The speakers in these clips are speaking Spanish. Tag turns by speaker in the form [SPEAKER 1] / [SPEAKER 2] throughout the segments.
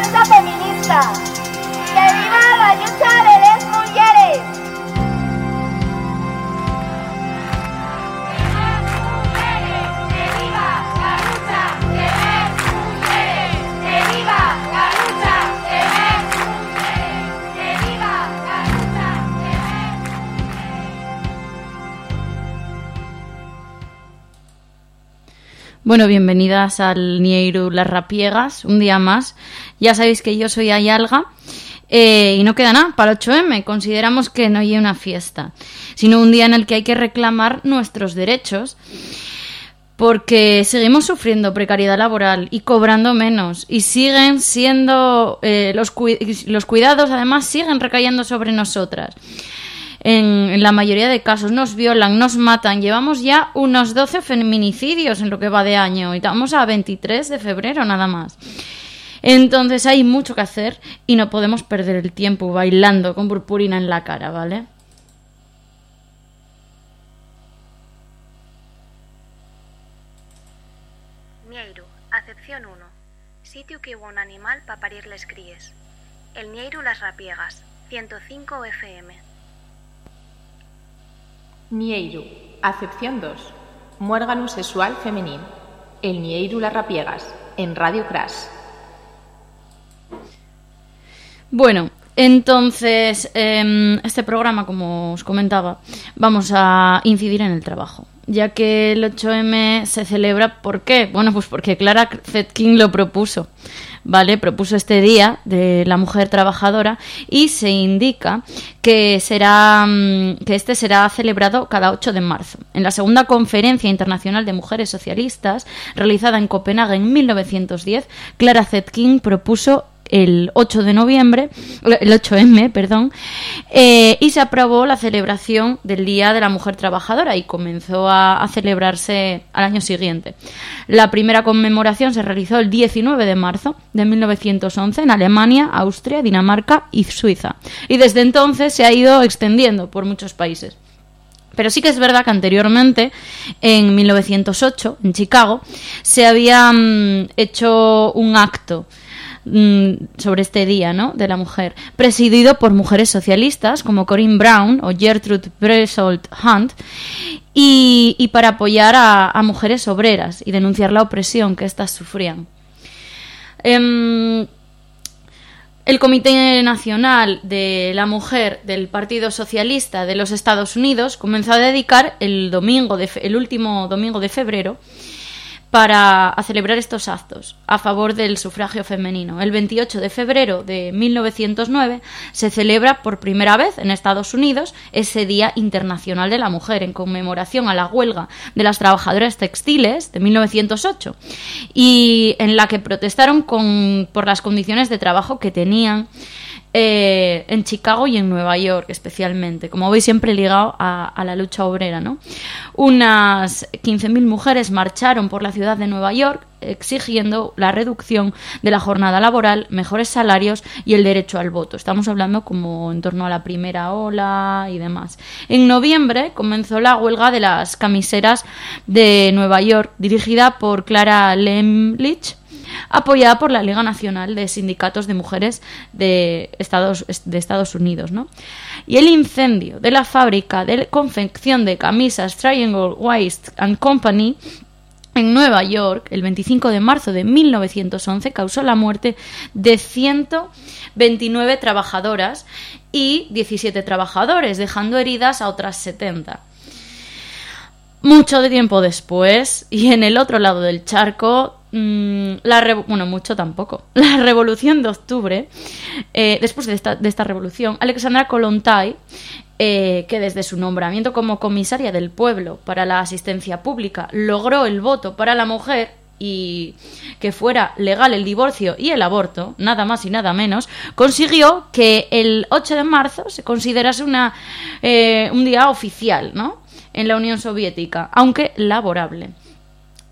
[SPEAKER 1] lucha feminista! ¡Que viva la lucha de
[SPEAKER 2] Bueno, bienvenidas al Nieiru Las Rapiegas, un día más. Ya sabéis que yo soy Ayalga eh, y no queda nada para el 8M. Consideramos que no hay una fiesta, sino un día en el que hay que reclamar nuestros derechos porque seguimos sufriendo precariedad laboral y cobrando menos y siguen siendo eh, los cuidados además siguen recayendo sobre nosotras en, la mayoría de casos nos violan, nos matan. Llevamos ya unos 12 feminicidios en lo que va de año y estamos a 23 de febrero nada más. Entonces hay mucho que hacer y no podemos perder el tiempo bailando con purpurina en la cara, ¿vale?
[SPEAKER 3] Nieiru, acepción 1. Sitio que hubo un animal para parir les críes. El Nieiru Las Rapiegas, 105 FM.
[SPEAKER 4] Nieiru, acepción 2. Muérgano sexual femenino. El Nieiru Las Rapiegas, en Radio Crash.
[SPEAKER 2] Bueno, entonces, em, este programa, como os comentaba, vamos a incidir en el trabajo, ya que el 8M se celebra, ¿por qué? Bueno, pues porque Clara Zetkin lo propuso. ¿vale? Propuso este día de la mujer trabajadora y se indica que será mm, que este será celebrado cada 8 de marzo. En la segunda conferencia internacional de mujeres socialistas realizada en Copenhague en 1910, Clara Zetkin propuso el 8 de noviembre, el 8M, perdón, eh, y se aprobó la celebración del Día de la Mujer Trabajadora y comenzó a, celebrarse al año siguiente. La primera conmemoración se realizó el 19 de marzo de 1911 en Alemania, Austria, Dinamarca y Suiza. Y desde entonces se ha ido extendiendo por muchos países. Pero sí que es verdad que anteriormente, en 1908, en Chicago, se había mm, hecho un acto Mm, sobre este día ¿no? de la mujer, presidido por mujeres socialistas como Corinne Brown o Gertrude Bresolt Hunt, y, para apoyar a, mujeres obreras y denunciar la opresión que éstas sufrían. Em, el Comité Nacional de la Mujer del Partido Socialista de los Estados Unidos comenzó a dedicar el domingo el último domingo de febrero para celebrar estos actos a favor del sufragio femenino. El 28 de febrero de 1909 se celebra por primera vez en Estados Unidos ese Día Internacional de la Mujer en conmemoración a la huelga de las trabajadoras textiles de 1908 y en la que protestaron por las condiciones de trabajo que tenían eh, en Chicago y en Nueva York especialmente, como veis siempre ligado a, la lucha obrera. ¿no? Unas 15.000 mujeres marcharon por la ciudad de Nueva York exigiendo la reducción de la jornada laboral, mejores salarios y el derecho al voto. Estamos hablando como en torno a la primera ola y demás. En noviembre comenzó la huelga de las camiseras de Nueva York, dirigida por Clara Lemlich apoyada por la Liga Nacional de Sindicatos de Mujeres de Estados, Unidos. ¿no? Y el incendio de la fábrica de confección de camisas Triangle Waste and Company en Nueva York, el 25 de marzo de 1911, causó la muerte de 129 trabajadoras y 17 trabajadores, dejando heridas a otras 70. Mucho de tiempo después, y en el otro lado del charco, Mm, la bueno, mucho tampoco. La revolución de octubre, eh, después de esta, de esta, revolución, Alexandra Kolontai, eh, que desde su nombramiento como comisaria del pueblo para la asistencia pública logró el voto para la mujer y que fuera legal el divorcio y el aborto, nada más y nada menos, consiguió que el 8 de marzo se considerase una, eh, un día oficial ¿no? en la Unión Soviética, aunque laborable.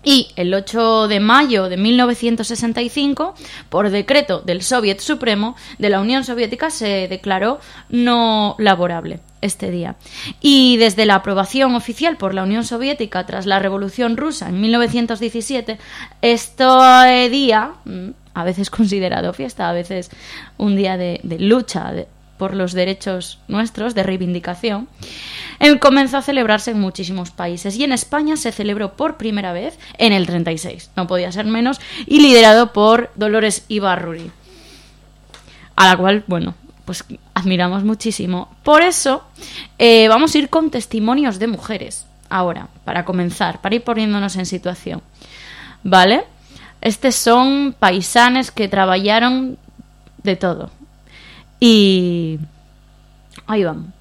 [SPEAKER 2] Y el 8 de mayo de 1965, por decreto del Soviet Supremo de la Unión Soviética, se declaró no laborable este día. Y desde la aprobación oficial por la Unión Soviética tras la Revolución Rusa en 1917, este día, mm, a veces considerado fiesta, a veces un día de, lucha de- por los derechos nuestros, de reivindicación, eh, comenzó a celebrarse en muchísimos países y en España se celebró por primera vez en el 36, no podía ser menos, y liderado por Dolores Ibarruri a la cual, bueno, pues admiramos muchísimo. Por eso, eh, vamos a ir con testimonios de mujeres. Ahora, para comenzar, para ir poniéndonos en situación. ¿Vale? Estos son paisanes que trabajaron de todo. Y... Ahí van.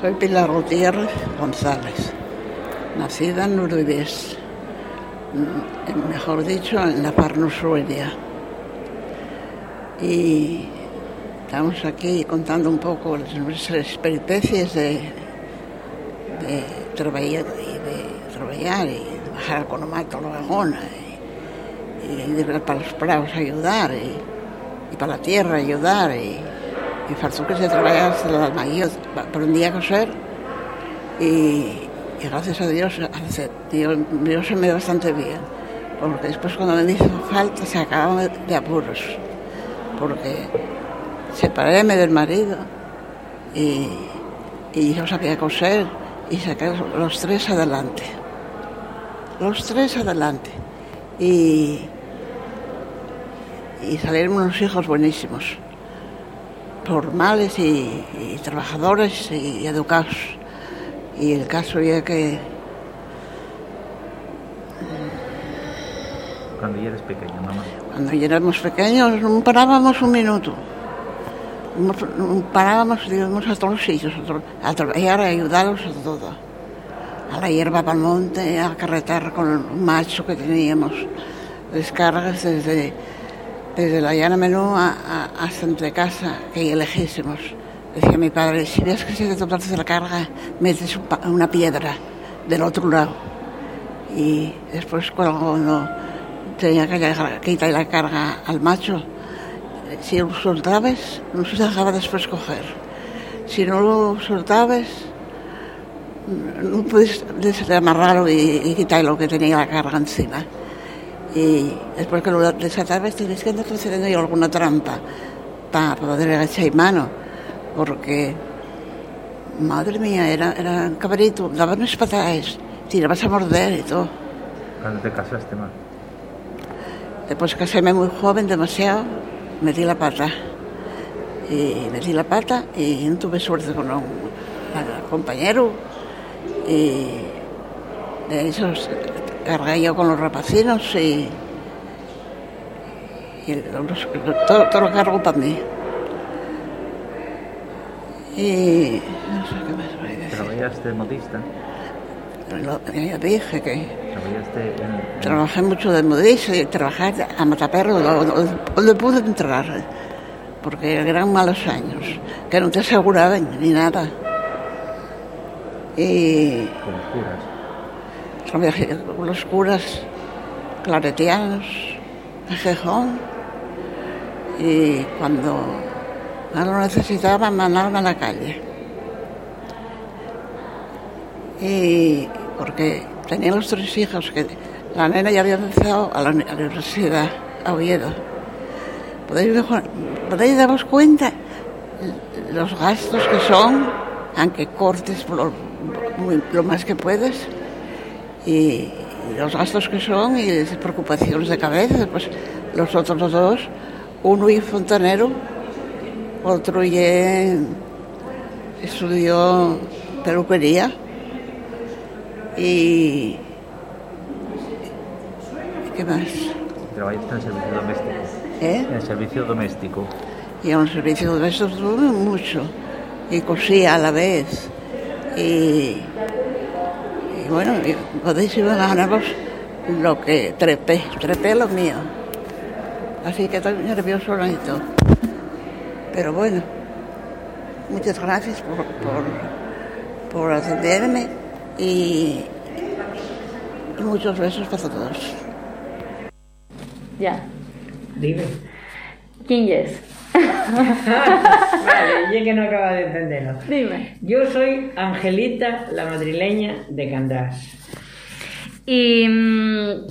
[SPEAKER 5] Soy Pilar Gutiérrez González, nacida en Uribés, mm, mejor dicho, en la Parnusuelia. Y estamos aquí contando un poco nuestras peripecias de, de trabajar y de trabajar y de bajar con el mato a la vagona y, de ir para los prados a ayudar y, y para la tierra ayudar y, y fartuques de trabajar hasta el alma. Yo aprendí a coser y, gracias a Dios se me da bastante bien, porque después cuando me hizo falta se acababa de apuros, porque separéme del marido y, yo sabía coser y los, los tres adelante, los tres adelante y, y salieron unos hijos buenísimos formales y, y trabajadores y educados. Y el caso ya que
[SPEAKER 6] Cuando ya eres pequeña, mamá.
[SPEAKER 5] cuando ya éramos pequeños no parábamos un minuto. No, parábamos íbamos a todos los sitios, a, tra- a trabajar, a ayudarlos a todo. A la hierba para el monte, a carretar con un macho que teníamos. Descargas desde, desde la llana menú a, a- hasta entre casa, que elegísemos. Decía mi padre, si ves que se te hacer la carga, metes una piedra del otro lado. Y después cuando tenía que quitar la carga al macho, si lo soltabas, no se dejaba después coger. Si no lo soltabas, no puedes desamarrarlo y, y quitar lo que tenía la carga encima. Y después que lo desatabas, tienes que andar haciendo yo alguna trampa para poder echar mano, porque, madre mía, era, era un cabrito, daba unas patadas, tirabas a morder y todo.
[SPEAKER 6] Cuando te casaste, mamá.
[SPEAKER 5] Después caséme muy joven, demasiado, metí la pata. Y metí la pata y no tuve suerte con un compañero. Y de esos cargué yo con los rapacinos y, y los- todo, todo lo cargo para mí. Y no sé qué más voy a decir.
[SPEAKER 6] Trabajaste modista.
[SPEAKER 5] Lo- Ya dije que
[SPEAKER 6] Trabajaste en...
[SPEAKER 5] Trabajé mucho de modista y trabajé a mataperro donde, donde pude entrar, porque eran malos años, que no te aseguraban ni nada. Y
[SPEAKER 6] con curas.
[SPEAKER 5] Los curas claretianos en Gijón y cuando más lo necesitaban mandaron a la calle. Y porque tenía los tres hijos, que la nena ya había empezado a la, universidad, a Oviedo. ¿Podéis, podéis daros cuenta los gastos que son, aunque cortes lo, lo más que puedes, y, los gastos que son y las preocupaciones de cabeza, pues los otros dos, uno es fontanero, otro ya eh, estudió peluquería y ¿qué más?
[SPEAKER 6] Trabajista en servicio doméstico.
[SPEAKER 5] ¿Eh?
[SPEAKER 6] En servicio doméstico.
[SPEAKER 5] Y en servicio doméstico mucho. Y cosía a la vez. Y bueno, podéis imaginaros lo que trepé, trepé lo mío. Así que estoy nervioso y todo. Pero bueno, muchas gracias por, por, por atenderme y, y muchos besos para todos.
[SPEAKER 2] Ya.
[SPEAKER 7] Dime.
[SPEAKER 2] ¿Quién es?
[SPEAKER 7] Vale, yo que no acaba de entenderlo.
[SPEAKER 2] Dime.
[SPEAKER 7] Yo soy Angelita, la madrileña de Candás.
[SPEAKER 2] Y mm,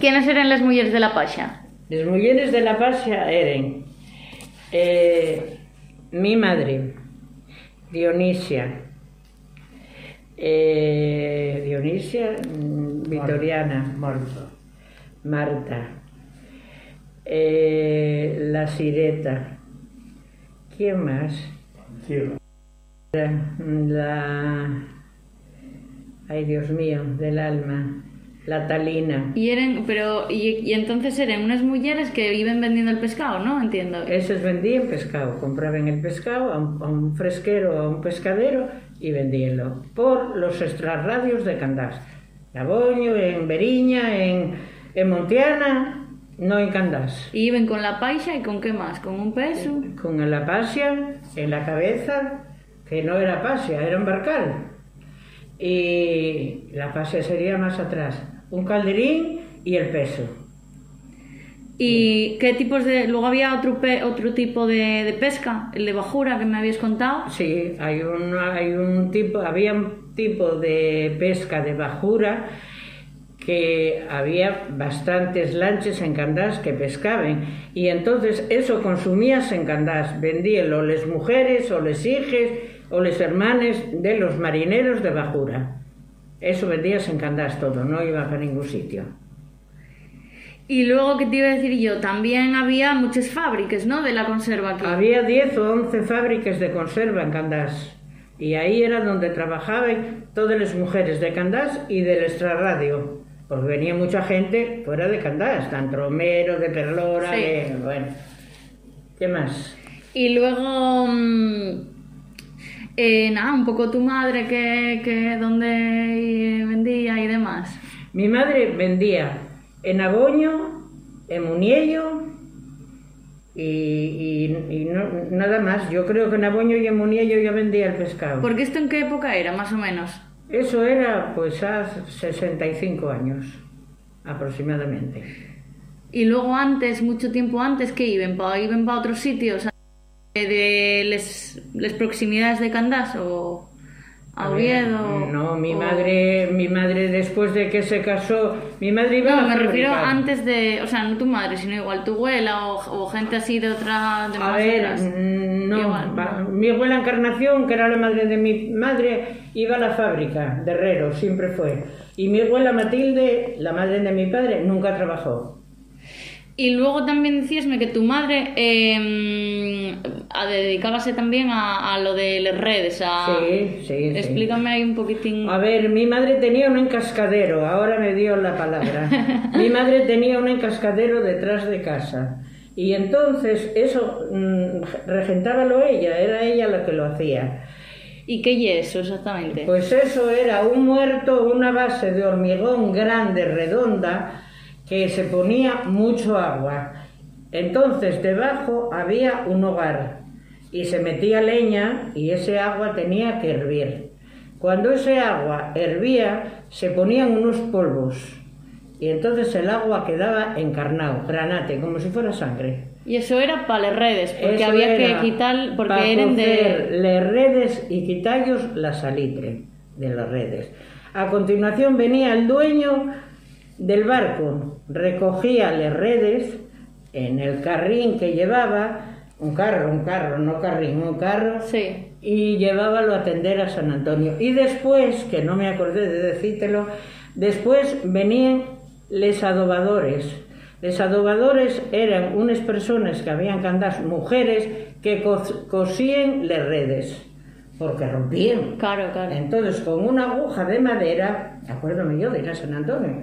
[SPEAKER 2] Quiénes eran las mujeres de la Pacha?
[SPEAKER 7] Les mulleres de la Pasha eren eh, mi madre, Dionisia, eh, Dionisia mm, Vitoriana, Marta, eh, la Sireta, ¿quién más? La, ay Dios mío, del alma, la Talina.
[SPEAKER 2] Y eran, pero, y, y entonces eran unas mujeres que viven vendiendo el pescado, ¿no? Entiendo.
[SPEAKER 7] Esos vendían pescado, compraban el pescado a un, a un fresquero, a un pescadero y vendíanlo por los extrarradios de Candás. En Aboño, en Beriña, en, en Montiana, no en Candás.
[SPEAKER 2] Y iban con la Pacha y con qué más, con un peso.
[SPEAKER 7] Con la pasia en la cabeza, que no era pasia, era un barcal. Y la pasia sería más atrás, un calderín y el peso.
[SPEAKER 2] ¿Y qué tipos de...? Luego había otro, pe- otro tipo de, de pesca, el de bajura que me habías contado.
[SPEAKER 7] Sí, hay un, hay un tipo, había un tipo de pesca de bajura que había bastantes lanches en Candás que pescaban y entonces eso consumías en Candás, vendían o les mujeres o les hijes o les hermanes de los marineros de bajura. Eso vendías en Candás todo, no iba a ningún sitio.
[SPEAKER 2] Y luego, ¿qué te iba a decir yo? También había muchas fábricas, ¿no? De la conserva aquí.
[SPEAKER 7] Había 10 o 11 fábricas de conserva en Candás y ahí era donde trabajaban todas las mujeres de Candás y del extrarradio, porque venía mucha gente fuera de Candás, tanto Romero, de Perlora,
[SPEAKER 2] Sí.
[SPEAKER 7] de, bueno, ¿qué más?
[SPEAKER 2] Y luego... mm, eh, nada, un poco tu madre, que, que dónde vendía y demás.
[SPEAKER 7] Mi madre vendía en Aboño, en Muniello y, y- y no- nada más. Yo creo que en Aboño y en Muniello yo vendía el pescado.
[SPEAKER 2] Porque esto en qué época era, más o menos.
[SPEAKER 7] Eso era pues hace 65 años aproximadamente.
[SPEAKER 2] Y luego antes, mucho tiempo antes, que iban? ¿Pa, iban para otros sitios? ¿De les, les proximidades de Candás o Oviedo?
[SPEAKER 7] No, mi
[SPEAKER 2] o-
[SPEAKER 7] madre, mi madre después de que se casó, mi madre iba a
[SPEAKER 2] No,
[SPEAKER 7] la
[SPEAKER 2] me refiero antes de, o sea, no tu madre, sino igual tu abuela o, o gente así de otra, de
[SPEAKER 7] A ver, mm, no,
[SPEAKER 2] Igual,
[SPEAKER 7] va-
[SPEAKER 2] no.
[SPEAKER 7] mi abuela Encarnación, que era la madre de mi madre, iba a la fábrica de herrero, siempre fue. Y mi abuela Matilde, la madre de mi padre, nunca trabajó.
[SPEAKER 2] Y luego también decíasme que tu madre eh, a- dedicábase también a, a lo de las redes. A...
[SPEAKER 7] Sí, sí, sí.
[SPEAKER 2] Explícame ahí un poquitín.
[SPEAKER 7] A ver, mi madre tenía un encascadero, ahora me dio la palabra. mi madre tenía un encascadero detrás de casa. Y entonces eso mm, regentábalo ella, era ella la que lo hacía.
[SPEAKER 2] ¿Y qué es eso exactamente?
[SPEAKER 7] Pues eso era un muerto, una base de hormigón grande, redonda, que se ponía mucho agua. Entonces debajo había un hogar y se metía leña y ese agua tenía que hervir. Cuando ese agua hervía se ponían unos polvos y entonces el agua quedaba encarnado, granate, como si fuera sangre.
[SPEAKER 2] Y eso era para las redes, porque
[SPEAKER 7] Eso
[SPEAKER 2] había que quitar, porque eran de...
[SPEAKER 7] les redes y quitallos la salitre de las redes. A continuación venía el dueño del barco, recogía las redes en el carrín que llevaba, un carro, un carro, no carrín, un carro,
[SPEAKER 2] Sí.
[SPEAKER 7] y llevábalo a atender a San Antonio. Y después, que no me acordé de decírtelo, después venían les adobadores. Les adobadores eran unas personas que habían que andar, mujeres, que cos- cosían las redes, porque rompían.
[SPEAKER 2] Claro, claro.
[SPEAKER 7] Entonces, con una aguja de madera, acuérdame yo de ir a San Antonio,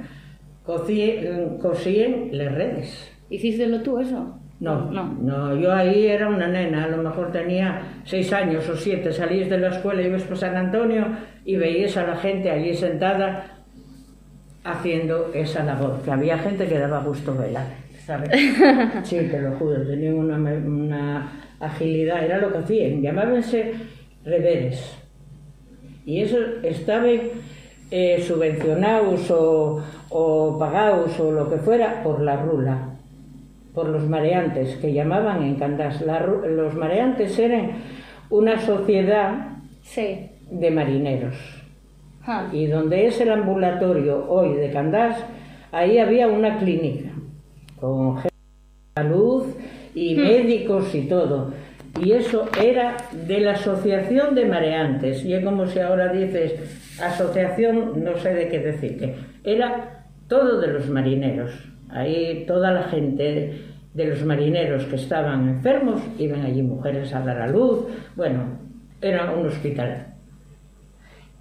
[SPEAKER 7] cocí- cosían las redes.
[SPEAKER 2] ¿Hicístelo tú eso?
[SPEAKER 7] No,
[SPEAKER 2] No.
[SPEAKER 7] no, yo ahí era una nena, a lo mejor tenía seis años o siete, salías de la escuela, ibas por San Antonio y veías a la gente allí sentada haciendo esa labor, que había gente que daba gusto verla, ¿sabes? Sí, te lo juro, tenían una, una agilidad, era lo que hacían, llamábanse reveres. Y eso estaban eh, subvencionados o, o pagados o lo que fuera por la rula por los mareantes, que llamaban en Candás. La los mareantes eran una sociedad
[SPEAKER 2] Sí.
[SPEAKER 7] de marineros.
[SPEAKER 2] Ah.
[SPEAKER 7] Y donde es el ambulatorio hoy de Candás, ahí había una clínica con gente de salud y médicos y todo. Y eso era de la Asociación de Mareantes. Y es como si ahora dices asociación, no sé de qué decirte. Era todo de los marineros. Ahí toda la gente de los marineros que estaban enfermos iban allí mujeres a dar a luz. Bueno, era un hospital.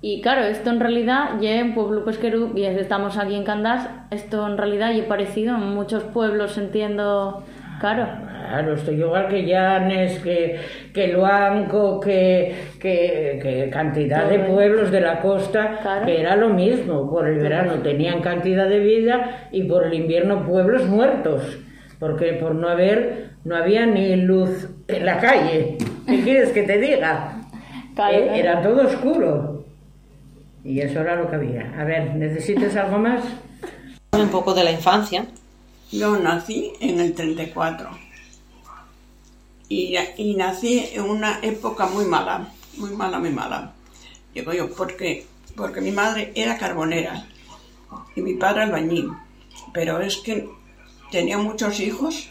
[SPEAKER 2] Y claro, esto en realidad ya en Pueblo Pesquero, y estamos aquí en Candás, esto en realidad ya parecido en muchos pueblos, entiendo, claro.
[SPEAKER 7] Claro, estoy igual que Llanes, que, que Luanco, que, que, que cantidad de pueblos de la costa,
[SPEAKER 2] Claro.
[SPEAKER 7] que era lo mismo. Por el verano tenían cantidad de vida y por el invierno pueblos muertos. Porque por no haber, no había ni luz en la calle. ¿Qué quieres que te diga?
[SPEAKER 2] Claro,
[SPEAKER 7] Eh,
[SPEAKER 2] claro.
[SPEAKER 7] Era todo oscuro. Y eso era lo que había. A ver, ¿necesitas algo más?
[SPEAKER 8] Un poco de la infancia.
[SPEAKER 9] Yo nací en el 34 y, nací en una época muy mala, muy mala, muy mala. Digo yo, porque, porque mi madre era carbonera y mi padre albañil, pero es que tenía muchos hijos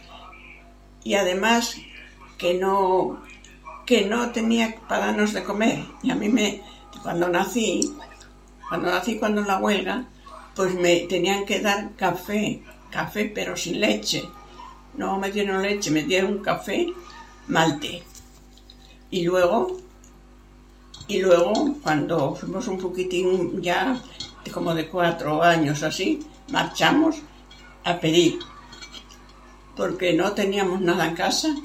[SPEAKER 9] y además que no, que no tenía para darnos de comer. Y a mí me, cuando nací, cuando nací cuando en la huelga, pues me tenían que dar café, café pero sin leche. No me dieron leche, me dieron café malte. Y luego, y luego cuando fuimos un poquitín ya, como de cuatro años así, marchamos a pedir, porque no teníamos nada en casa.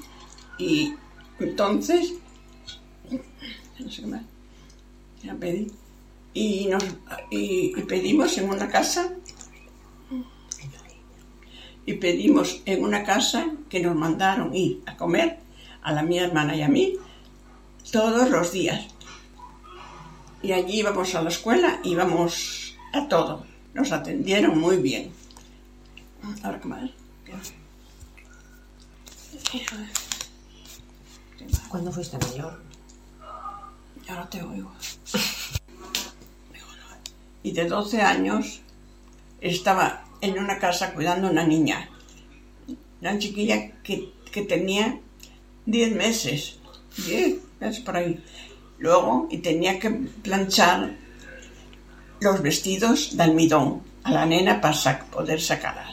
[SPEAKER 9] Y entonces, no sé más, y, nos, y pedimos en una casa y pedimos en una casa que nos mandaron ir a comer a la mi hermana y a mí todos los días. Y allí íbamos a la escuela, íbamos a todo. Nos atendieron muy bien. Ahora qué más.
[SPEAKER 8] ¿Cuándo fuiste mayor?
[SPEAKER 9] Ya no te oigo. Y de 12 años estaba en una casa cuidando a una niña. Una chiquilla que, que tenía 10 meses. 10, es por ahí. Luego, y tenía que planchar los vestidos de almidón a la nena para sac- poder sacarla.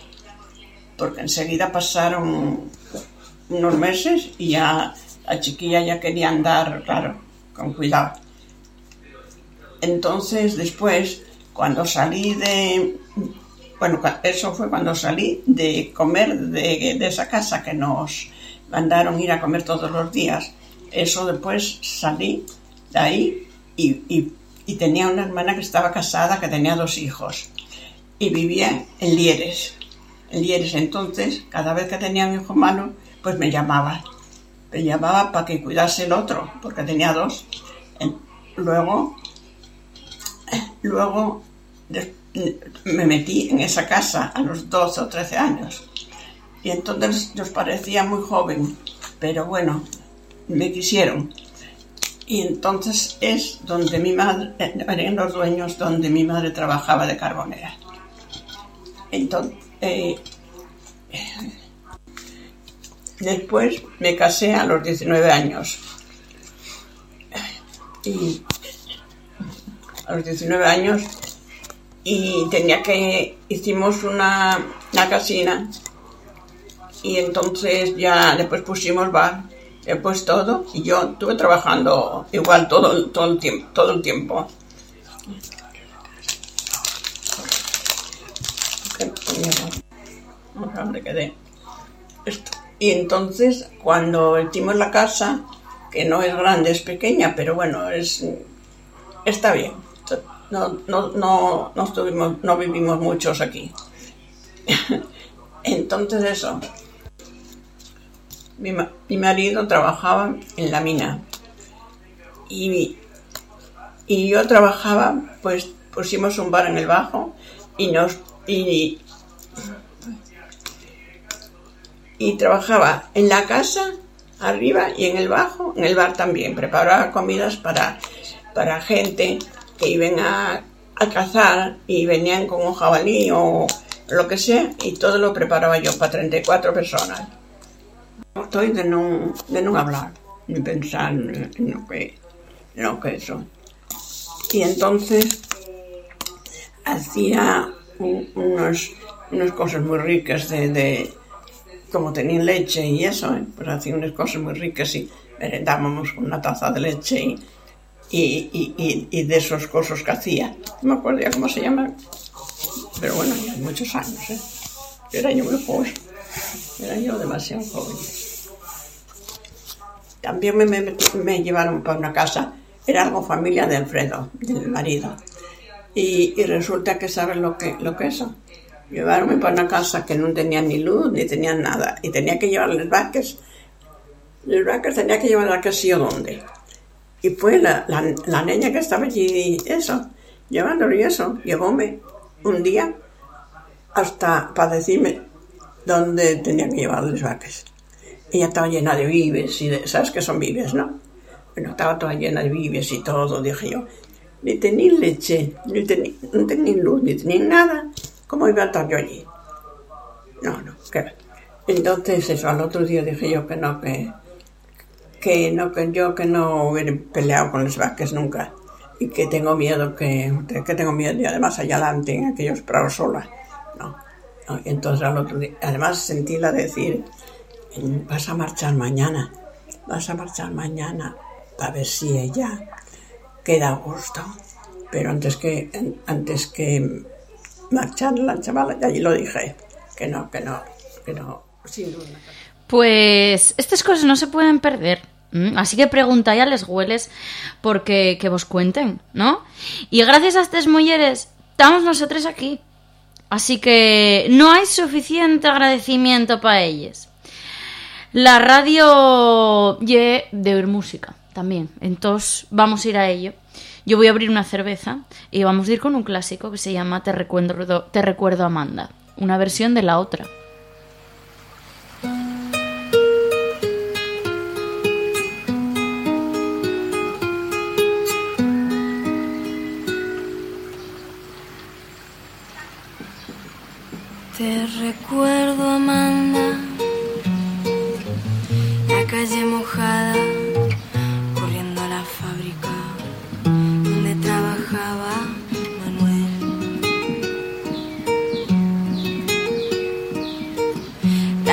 [SPEAKER 9] Porque enseguida pasaron unos meses y ya la chiquilla ya quería andar, claro, con cuidado. Entonces, después, cuando salí de... Bueno, eso fue cuando salí de comer de esa casa que nos mandaron ir a comer todos los días. Eso después salí de ahí y, tenía una hermana que estaba casada, que tenía dos hijos. Y vivía en Lieres. En Lieres, entonces, cada vez que tenía un hijo malo, pues me llamaba. Me llamaba para que cuidase el otro, porque tenía dos. Luego, luego me metí en esa casa a los 12 o 13 años. Y entonces nos parecía muy joven, pero bueno, me quisieron. Y entonces es donde mi madre, eh, eran los dueños donde mi madre trabajaba de carbonera. Entonces, eh, después me casé a los 19 años. Y a los 19 años y tenía que hicimos una, una casina y entonces ya después pusimos bar después todo y yo estuve trabajando igual todo todo el tiempo todo el tiempo quedé Esto. y entonces cuando hicimos la casa que no es grande es pequeña pero bueno es está bien no, no, no, no, estuvimos, no vivimos muchos aquí. Entonces eso, mi, mi marido trabajaba en la mina y, y yo trabajaba, pues pusimos un bar en el bajo y nos y, y trabajaba en la casa arriba y en el bajo, en el bar también, preparaba comidas para, para gente que iban a, a cazar y venían con un jabalí o, lo que sea, y todo lo preparaba yo para 34 personas. Estoy de no, de no hablar, ni pensar en lo que, lo que eso. Y entonces hacía un- unos, unas cosas muy ricas de, de- como tenían leche y eso, ¿eh? pues hacía unas cosas muy ricas y con una taza de leche y, y, y, y- y de esas cosas que hacía. No me acuerdo ya cómo se llama, pero bueno, ya hay muchos años, ¿eh? Era yo muy joven, era yo demasiado joven. También me, llevaron para una casa, era algo familia de Alfredo, del marido. Y, resulta que sabes lo que, lo que es eso. Llevarme para una casa que no tenía ni luz ni tenía nada. Y tenía que llevar los vaques. Los vaques tenía que llevar a que sí o dónde. Y la, la, la niña que estaba allí, eso, llevándolo y eso, llevóme un día hasta para decirme dónde tenía que llevar los vaques. Ella estaba llena de vives y de, ¿sabes qué son vives, no? Bueno, estaba toda llena de vives y todo, dije yo. Ni tenía leche, ni tenía, no tenía luz, ni tenía nada. ¿Cómo iba a estar yo allí? No, no, que va. Entonces, eso, al otro día dije yo que no, que, que no, que yo que no hubiera peleado con los vaques nunca. Y que tengo miedo, que, que tengo miedo, y además allá adelante, en aquellos prados sola. No, no. Entonces al otro día, además sentí la decir, vas a marchar mañana, vas a marchar mañana para ver si ella queda a gusto. Pero antes que, antes que marchar la chavala, ya allí lo dije, que no, que no, que no, sin duda.
[SPEAKER 2] Pues estas cosas no se pueden perder. Así que preguntáis a les hueles porque que vos cuenten, ¿no? Y gracias a estas mujeres estamos nosotros aquí. Así que no hay suficiente agradecimiento para ellas. La radio ye de oír música también. Entonces vamos a ir a ello. Yo voy a abrir una cerveza y vamos a ir con un clásico que se llama Te recuerdo, Te recuerdo Amanda. Una versión de la otra.
[SPEAKER 10] Te recuerdo, Amanda,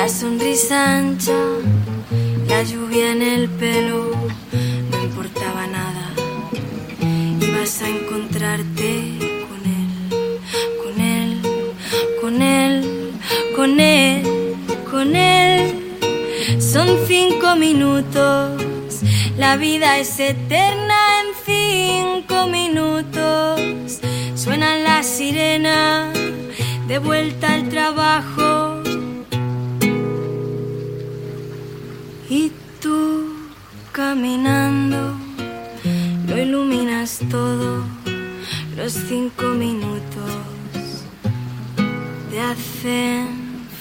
[SPEAKER 10] La sonrisa ancha, la lluvia en el pelo, no importaba nada. Ibas a encontrarte con él, con él, con él, con él, con él. Son cinco minutos, la vida es eterna en cinco minutos. Suena la sirena, de vuelta al trabajo. Y tú caminando, lo iluminas todo, los cinco minutos te hacen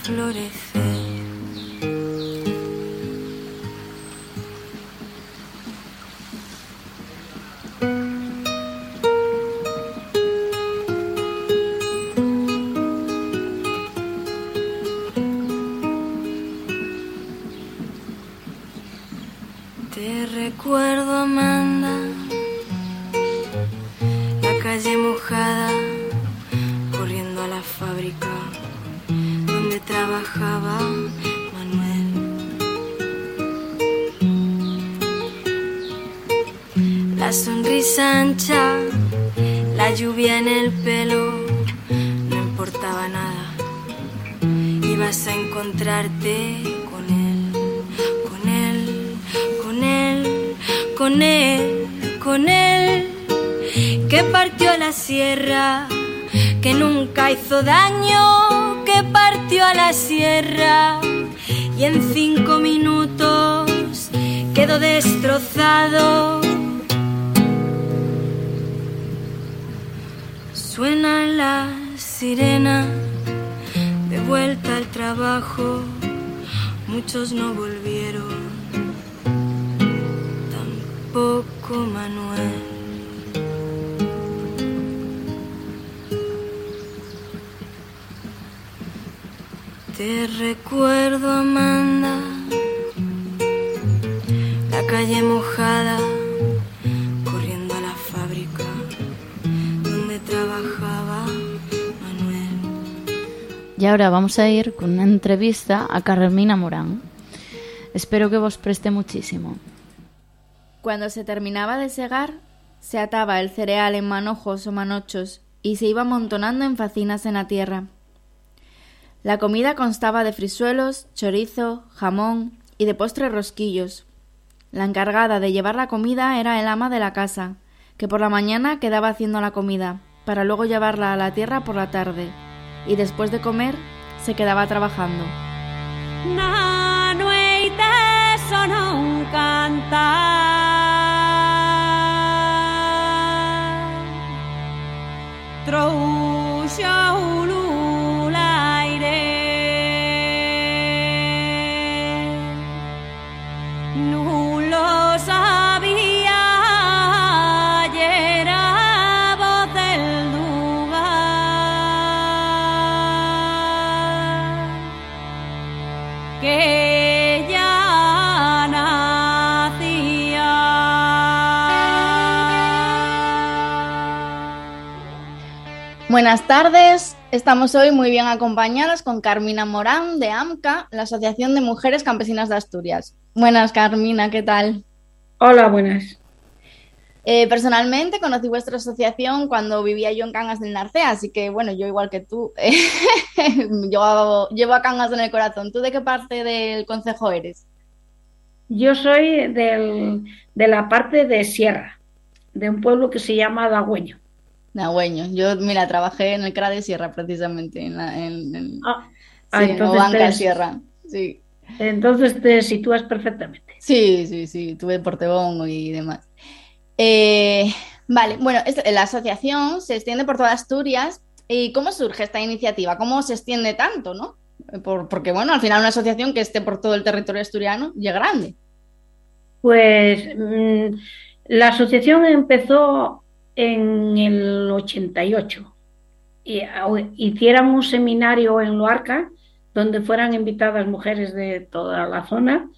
[SPEAKER 10] florecer. Hizo daño,
[SPEAKER 2] ahora vamos a ir con una entrevista a Carmina Morán. Espero que vos preste muchísimo.
[SPEAKER 11] Cuando se terminaba de segar, se ataba el cereal en manojos o manochos y se iba amontonando en facinas en la tierra. La comida constaba de frisuelos, chorizo, jamón y de postre rosquillos. La encargada de llevar la comida era el ama de la casa, que por la mañana quedaba haciendo la comida, para luego llevarla a la tierra por la tarde, y después de comer se quedaba trabajando.
[SPEAKER 12] Que ya nacía.
[SPEAKER 11] Buenas tardes, estamos hoy muy bien acompañadas con Carmina Morán de AMCA, la Asociación de Mujeres Campesinas de Asturias. Buenas, Carmina, ¿qué tal?
[SPEAKER 13] Hola, buenas.
[SPEAKER 11] Eh, personalmente conocí vuestra asociación cuando vivía yo en Cangas del Narcea, así que bueno, yo igual que tú, eh, yo llevo a Cangas en el corazón. ¿Tú de qué parte del concejo eres?
[SPEAKER 13] Yo soy del, de la parte de Sierra, de un pueblo que se llama Dagüeño.
[SPEAKER 11] Nagüeño. Yo, mira, trabajé en el CRA de Sierra precisamente, en, la, en, en-
[SPEAKER 13] Ah, ah,
[SPEAKER 11] en
[SPEAKER 13] entonces te-
[SPEAKER 11] Sierra. Sí.
[SPEAKER 13] Entonces te sitúas perfectamente.
[SPEAKER 11] Sí, sí, sí, tuve Portebón y demás. Eh, vale, bueno, la asociación se extiende por toda Asturias. ¿Y cómo surge esta iniciativa? ¿Cómo se extiende tanto, no? Por- porque, bueno, al final una asociación que esté por todo el territorio asturiano y es grande.
[SPEAKER 13] Pues mm, la asociación empezó en el 88 y hicieron un seminario en Loarca donde fueran invitadas mujeres de toda la zona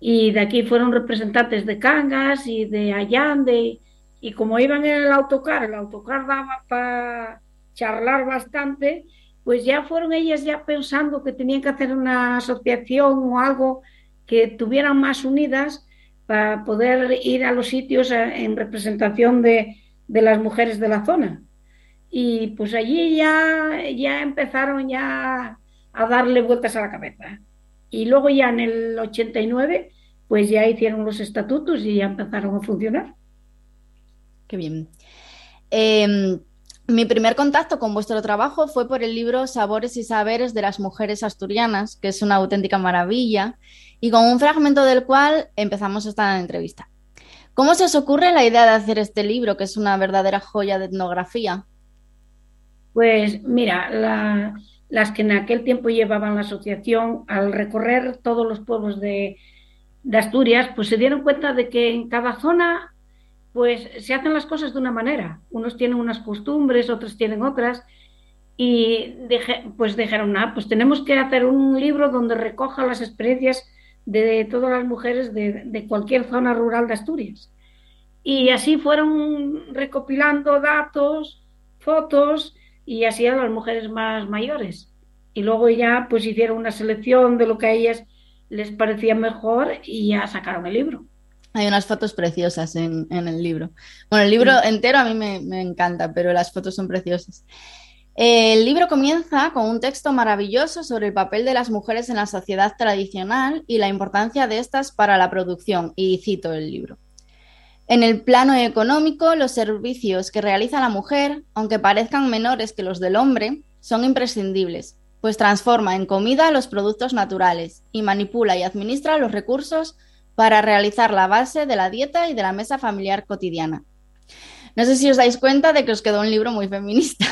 [SPEAKER 13] y de aquí fueron representantes de Cangas y de Allande y como iban en el autocar, el autocar daba para charlar bastante, pues ya fueron ellas ya pensando que tenían que hacer una asociación o algo que tuvieran más unidas para poder ir a los sitios eh, en representación de, de las mujeres de la zona. Y pues allí ya, ya empezaron ya a darle vueltas a la cabeza. Y luego ya en el 89, pues ya hicieron los estatutos y ya empezaron a funcionar.
[SPEAKER 11] Qué bien. Eh, mi primer contacto con vuestro trabajo fue por el libro Sabores y Saberes de las Mujeres Asturianas, que es una auténtica maravilla, y con un fragmento del cual empezamos esta entrevista. ¿Cómo se os ocurre la idea de hacer este libro, que es una verdadera joya de etnografía?
[SPEAKER 13] Pues mira, la- las que en aquel tiempo llevaban la asociación, al recorrer todos los pueblos de, Asturias, pues se dieron cuenta de que en cada zona pues se hacen las cosas de una manera. Unos tienen unas costumbres, otros tienen otras. Y pues dijeron, ah, pues tenemos que hacer un libro donde recoja las experiencias de todas las mujeres de cualquier zona rural de Asturias. Y así fueron recopilando datos, fotos y así a las mujeres más mayores. Y luego ya pues hicieron una selección de lo que a ellas les parecía mejor y ya sacaron el libro.
[SPEAKER 11] Hay unas fotos preciosas en, en el libro. Bueno, el libro entero a mí me, me encanta, pero las fotos son preciosas. El libro comienza con un texto maravilloso sobre el papel de las mujeres en la sociedad tradicional y la importancia de estas para la producción, y cito el libro. En el plano económico, los servicios que realiza la mujer, aunque parezcan menores que los del hombre, son imprescindibles, pues transforma en comida los productos naturales y manipula y administra los recursos para realizar la base de la dieta y de la mesa familiar cotidiana. No sé si os dais cuenta de que os quedó un libro muy feminista.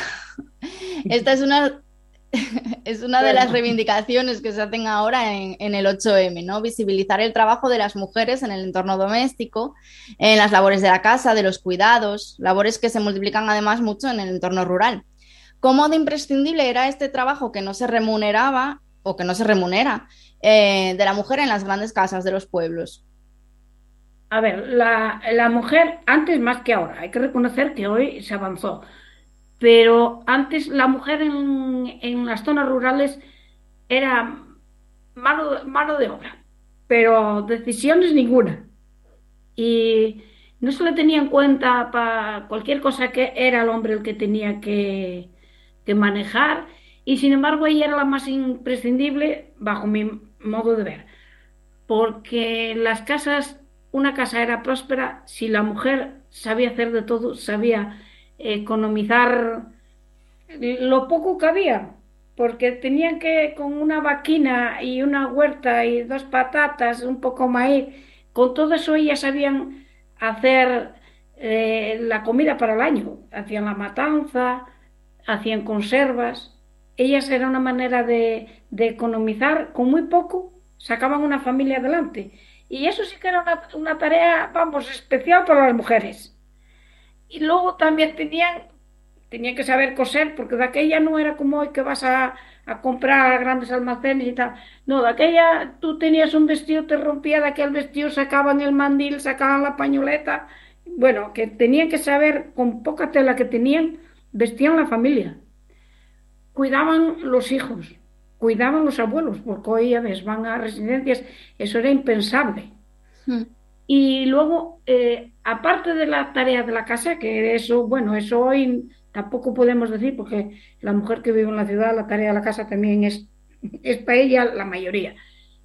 [SPEAKER 11] Esta es una, es una de las reivindicaciones que se hacen ahora en, en, el 8M, ¿no? Visibilizar el trabajo de las mujeres en el entorno doméstico, en las labores de la casa, de los cuidados, labores que se multiplican además mucho en el entorno rural. ¿Cómo de imprescindible era este trabajo que no se remuneraba o que no se remunera eh, de la mujer en las grandes casas de los pueblos.
[SPEAKER 13] A ver, la, la mujer, antes más que ahora, hay que reconocer que hoy se avanzó, pero antes la mujer en, en las zonas rurales era mano, mano de obra, pero decisiones ninguna. Y no se le tenía en cuenta para cualquier cosa que era el hombre el que tenía que, que manejar, y sin embargo ella era la más imprescindible bajo mi modo de ver, porque las casas, una casa era próspera si la mujer sabía hacer de todo, sabía economizar lo poco que había, porque tenían que con una vaquina y una huerta y dos patatas, un poco maíz, con todo eso ellas sabían hacer eh, la comida para el año, hacían la matanza, hacían conservas, ellas era una manera de, de economizar con muy poco, sacaban una familia adelante. Y eso sí que era una, una tarea, vamos, especial para las mujeres. Y luego también tenían tenía que saber coser, porque de aquella no era como hoy que vas a, a comprar a grandes almacenes y tal. No, de aquella tú tenías un vestido, te rompía de aquel vestido, sacaban el mandil, sacaban la pañoleta. Bueno, que tenían que saber, con poca tela que tenían, vestían la familia. Cuidaban los hijos, cuidaban los abuelos, porque hoy ya ves, van a residencias, eso era impensable.
[SPEAKER 11] Hmm.
[SPEAKER 13] Y luego, eh, aparte de la tarea de la casa, que eso, bueno, eso hoy tampoco podemos decir, porque la mujer que vive en la ciudad, la tarea de la casa también es, es para ella la mayoría.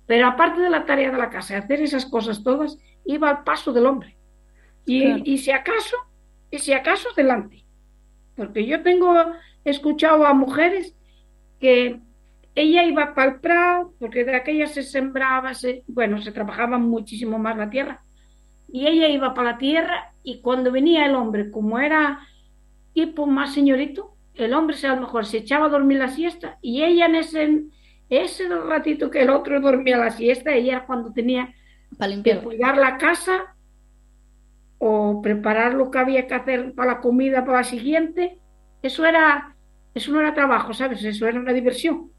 [SPEAKER 13] Pero aparte de la tarea de la casa, hacer esas cosas todas, iba al paso del hombre. Y,
[SPEAKER 11] Claro.
[SPEAKER 13] y si acaso, y si acaso delante. Porque yo tengo escuchado a mujeres que ella iba para el prado, porque de aquella se sembraba, se, bueno, se trabajaba muchísimo más la tierra. Y ella iba para la tierra y cuando venía el hombre, como era tipo más señorito, el hombre se, a lo mejor se echaba a dormir la siesta y ella en ese, ese ratito que el otro dormía la siesta, ella era cuando tenía
[SPEAKER 11] Para
[SPEAKER 13] que cuidar la casa o preparar lo que había que hacer para la comida para la siguiente. Eso era, eso no era trabajo, ¿sabes? Eso era una diversión.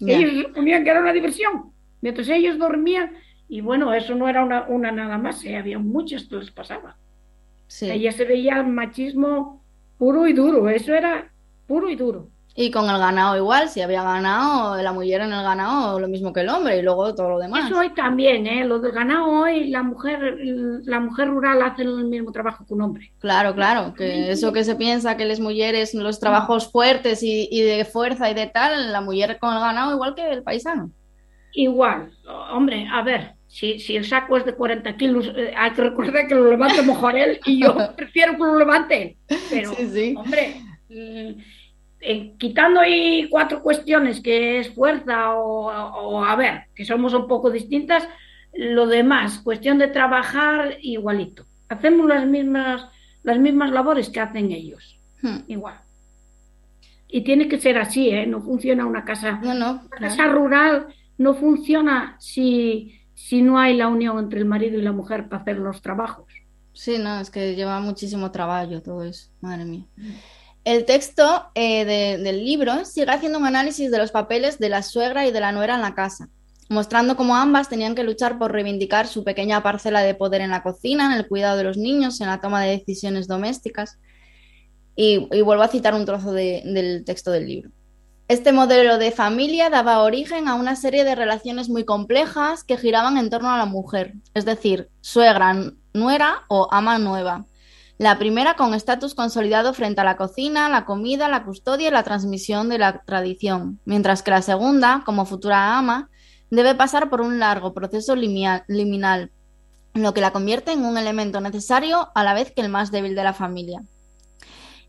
[SPEAKER 11] Ya.
[SPEAKER 13] Ellos suponían que era una diversión. Mientras ellos dormían, y bueno, eso no era una, una nada más, eh, había muchas que les pasaba.
[SPEAKER 11] Sí.
[SPEAKER 13] Ella se veía machismo puro y duro, eso era puro y duro.
[SPEAKER 11] Y con el ganado igual, si había ganado, la mujer en el ganado, lo mismo que el hombre, y luego todo lo demás.
[SPEAKER 13] Eso hoy también, ¿eh? Lo del ganado hoy, la mujer, la mujer rural hace el mismo trabajo que un hombre.
[SPEAKER 11] Claro, claro, que eso que se piensa que las mujeres, los trabajos fuertes y, y de fuerza y de tal, la mujer con el ganado igual que el paisano.
[SPEAKER 13] Igual, hombre, a ver, si, si el saco es de 40 kilos, eh, hay que recordar que lo levante mejor él y yo prefiero que lo levante. Pero,
[SPEAKER 11] Sí, sí.
[SPEAKER 13] hombre, mm, eh, quitando ahí cuatro cuestiones que es fuerza o, o, a ver, que somos un poco distintas, lo demás, cuestión de trabajar igualito. Hacemos las mismas, las mismas labores que hacen ellos,
[SPEAKER 11] Hmm.
[SPEAKER 13] igual. Y tiene que ser así, ¿eh? No funciona una casa,
[SPEAKER 11] No, no,
[SPEAKER 13] una
[SPEAKER 11] claro.
[SPEAKER 13] casa rural no funciona si, si no hay la unión entre el marido y la mujer para hacer los trabajos.
[SPEAKER 11] Sí, no, es que lleva muchísimo trabajo todo eso, madre mía. El texto eh, de- del libro sigue haciendo un análisis de los papeles de la suegra y de la nuera en la casa, mostrando cómo ambas tenían que luchar por reivindicar su pequeña parcela de poder en la cocina, en el cuidado de los niños, en la toma de decisiones domésticas. Y, vuelvo a citar un trozo de- del texto del libro. Este modelo de familia daba origen a una serie de relaciones muy complejas que giraban en torno a la mujer, es decir, suegra, nuera o ama nueva. La primera con estatus consolidado frente a la cocina, la comida, la custodia y la transmisión de la tradición, mientras que la segunda, como futura ama, debe pasar por un largo proceso liminal, lo que la convierte en un elemento necesario a la vez que el más débil de la familia.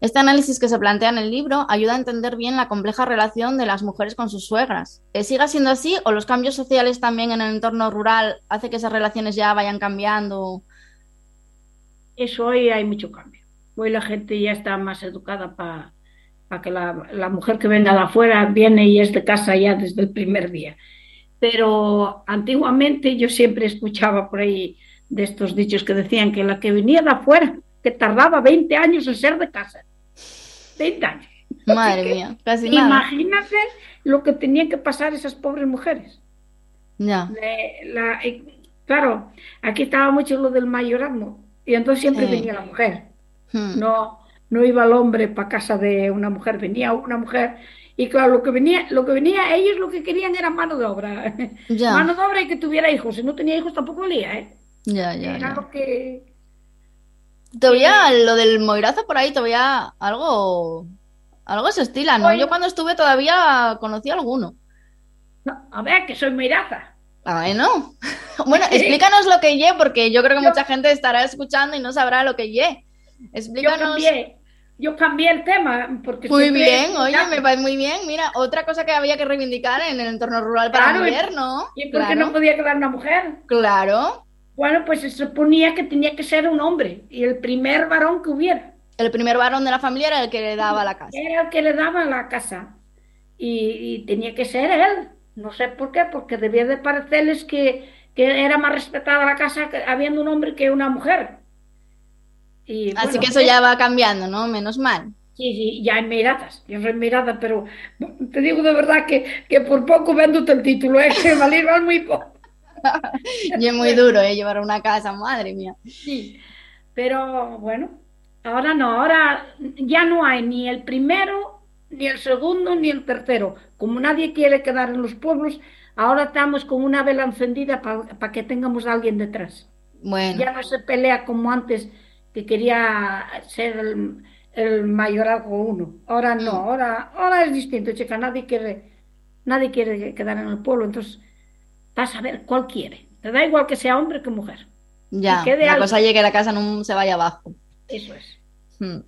[SPEAKER 11] Este análisis que se plantea en el libro ayuda a entender bien la compleja relación de las mujeres con sus suegras. Eh, ¿Siga siendo así o los cambios sociales también en el entorno rural hace que esas relaciones ya vayan cambiando?
[SPEAKER 13] Eso hoy hay mucho cambio. Hoy la gente ya está más educada para que la, la mujer que venga de afuera viene y es de casa ya desde el primer día. Pero antiguamente yo siempre escuchaba por ahí de estos dichos que decían que la que venía de afuera, que tardaba 20 años en ser de casa. 20 años.
[SPEAKER 11] Madre mía, casi nada.
[SPEAKER 13] Imagínate lo que tenían que pasar esas pobres mujeres.
[SPEAKER 11] Ya.
[SPEAKER 13] De la- claro, aquí estaba mucho lo del mayorazgo y entonces siempre
[SPEAKER 11] Sí.
[SPEAKER 13] venía la mujer.
[SPEAKER 11] Hmm.
[SPEAKER 13] No, no iba el hombre para casa de una mujer, venía una mujer y claro, lo que venía, lo que venía, ellos lo que querían era mano de obra.
[SPEAKER 11] Ya.
[SPEAKER 13] Mano de obra y que tuviera hijos. Si no tenía hijos tampoco valía, ¿eh?
[SPEAKER 11] Ya, ya,
[SPEAKER 13] Era
[SPEAKER 11] ya.
[SPEAKER 13] lo que...
[SPEAKER 11] Todavía lo del moirazo por ahí, todavía algo, algo se estila, ¿no?
[SPEAKER 13] Oye.
[SPEAKER 11] Yo cuando estuve todavía conocí a alguno.
[SPEAKER 13] No, a ver, que soy miraza.
[SPEAKER 11] Ay, no. Bueno, explícanos lo que ye, porque yo creo que mucha gente estará escuchando y no sabrá lo que ye.
[SPEAKER 13] Yo
[SPEAKER 11] Explícanos.
[SPEAKER 13] cambié, yo cambié el tema porque
[SPEAKER 11] Muy bien, oye, me parece muy bien. Mira, otra cosa que había que reivindicar en el entorno rural para
[SPEAKER 13] Claro,
[SPEAKER 11] mujer, ¿no?
[SPEAKER 13] ¿Y por qué no podía quedar una mujer?
[SPEAKER 11] Claro.
[SPEAKER 13] Bueno, pues se suponía que tenía que ser un hombre y el primer varón que hubiera.
[SPEAKER 11] El primer varón de la familia era el que le daba la casa.
[SPEAKER 13] Era el que le daba la casa y, y tenía que ser él. No sé por qué, porque debía de parecerles que, que era más respetada la casa que- habiendo un hombre que una mujer. Y,
[SPEAKER 11] Así
[SPEAKER 13] bueno,
[SPEAKER 11] que eso ya va cambiando, ¿no? Menos mal.
[SPEAKER 13] Sí, sí, ya hay miradas, yo soy mirada, pero te digo de verdad que, que por poco véndote el título, es que valer vale muy poco.
[SPEAKER 11] Y es muy duro, ¿eh? Llevar una casa, madre mía.
[SPEAKER 13] Sí, pero bueno, ahora no, ahora ya no hay ni el primero, ni el segundo, ni el tercero. Como nadie quiere quedar en los pueblos, ahora estamos con una vela encendida para que tengamos a alguien detrás.
[SPEAKER 11] Bueno,
[SPEAKER 13] Ya no se pelea como antes, que quería ser el, el mayorazgo uno. Ahora no, ahora, ahora es distinto, chica, nadie quiere, nadie quiere quedar en el pueblo, entonces vas a ver cuál quiere. Te da igual que sea hombre que mujer.
[SPEAKER 11] ya.
[SPEAKER 13] que
[SPEAKER 11] La
[SPEAKER 13] algo.
[SPEAKER 11] cosa es que la casa no se vaya abajo.
[SPEAKER 13] Eso es.
[SPEAKER 11] Hmm.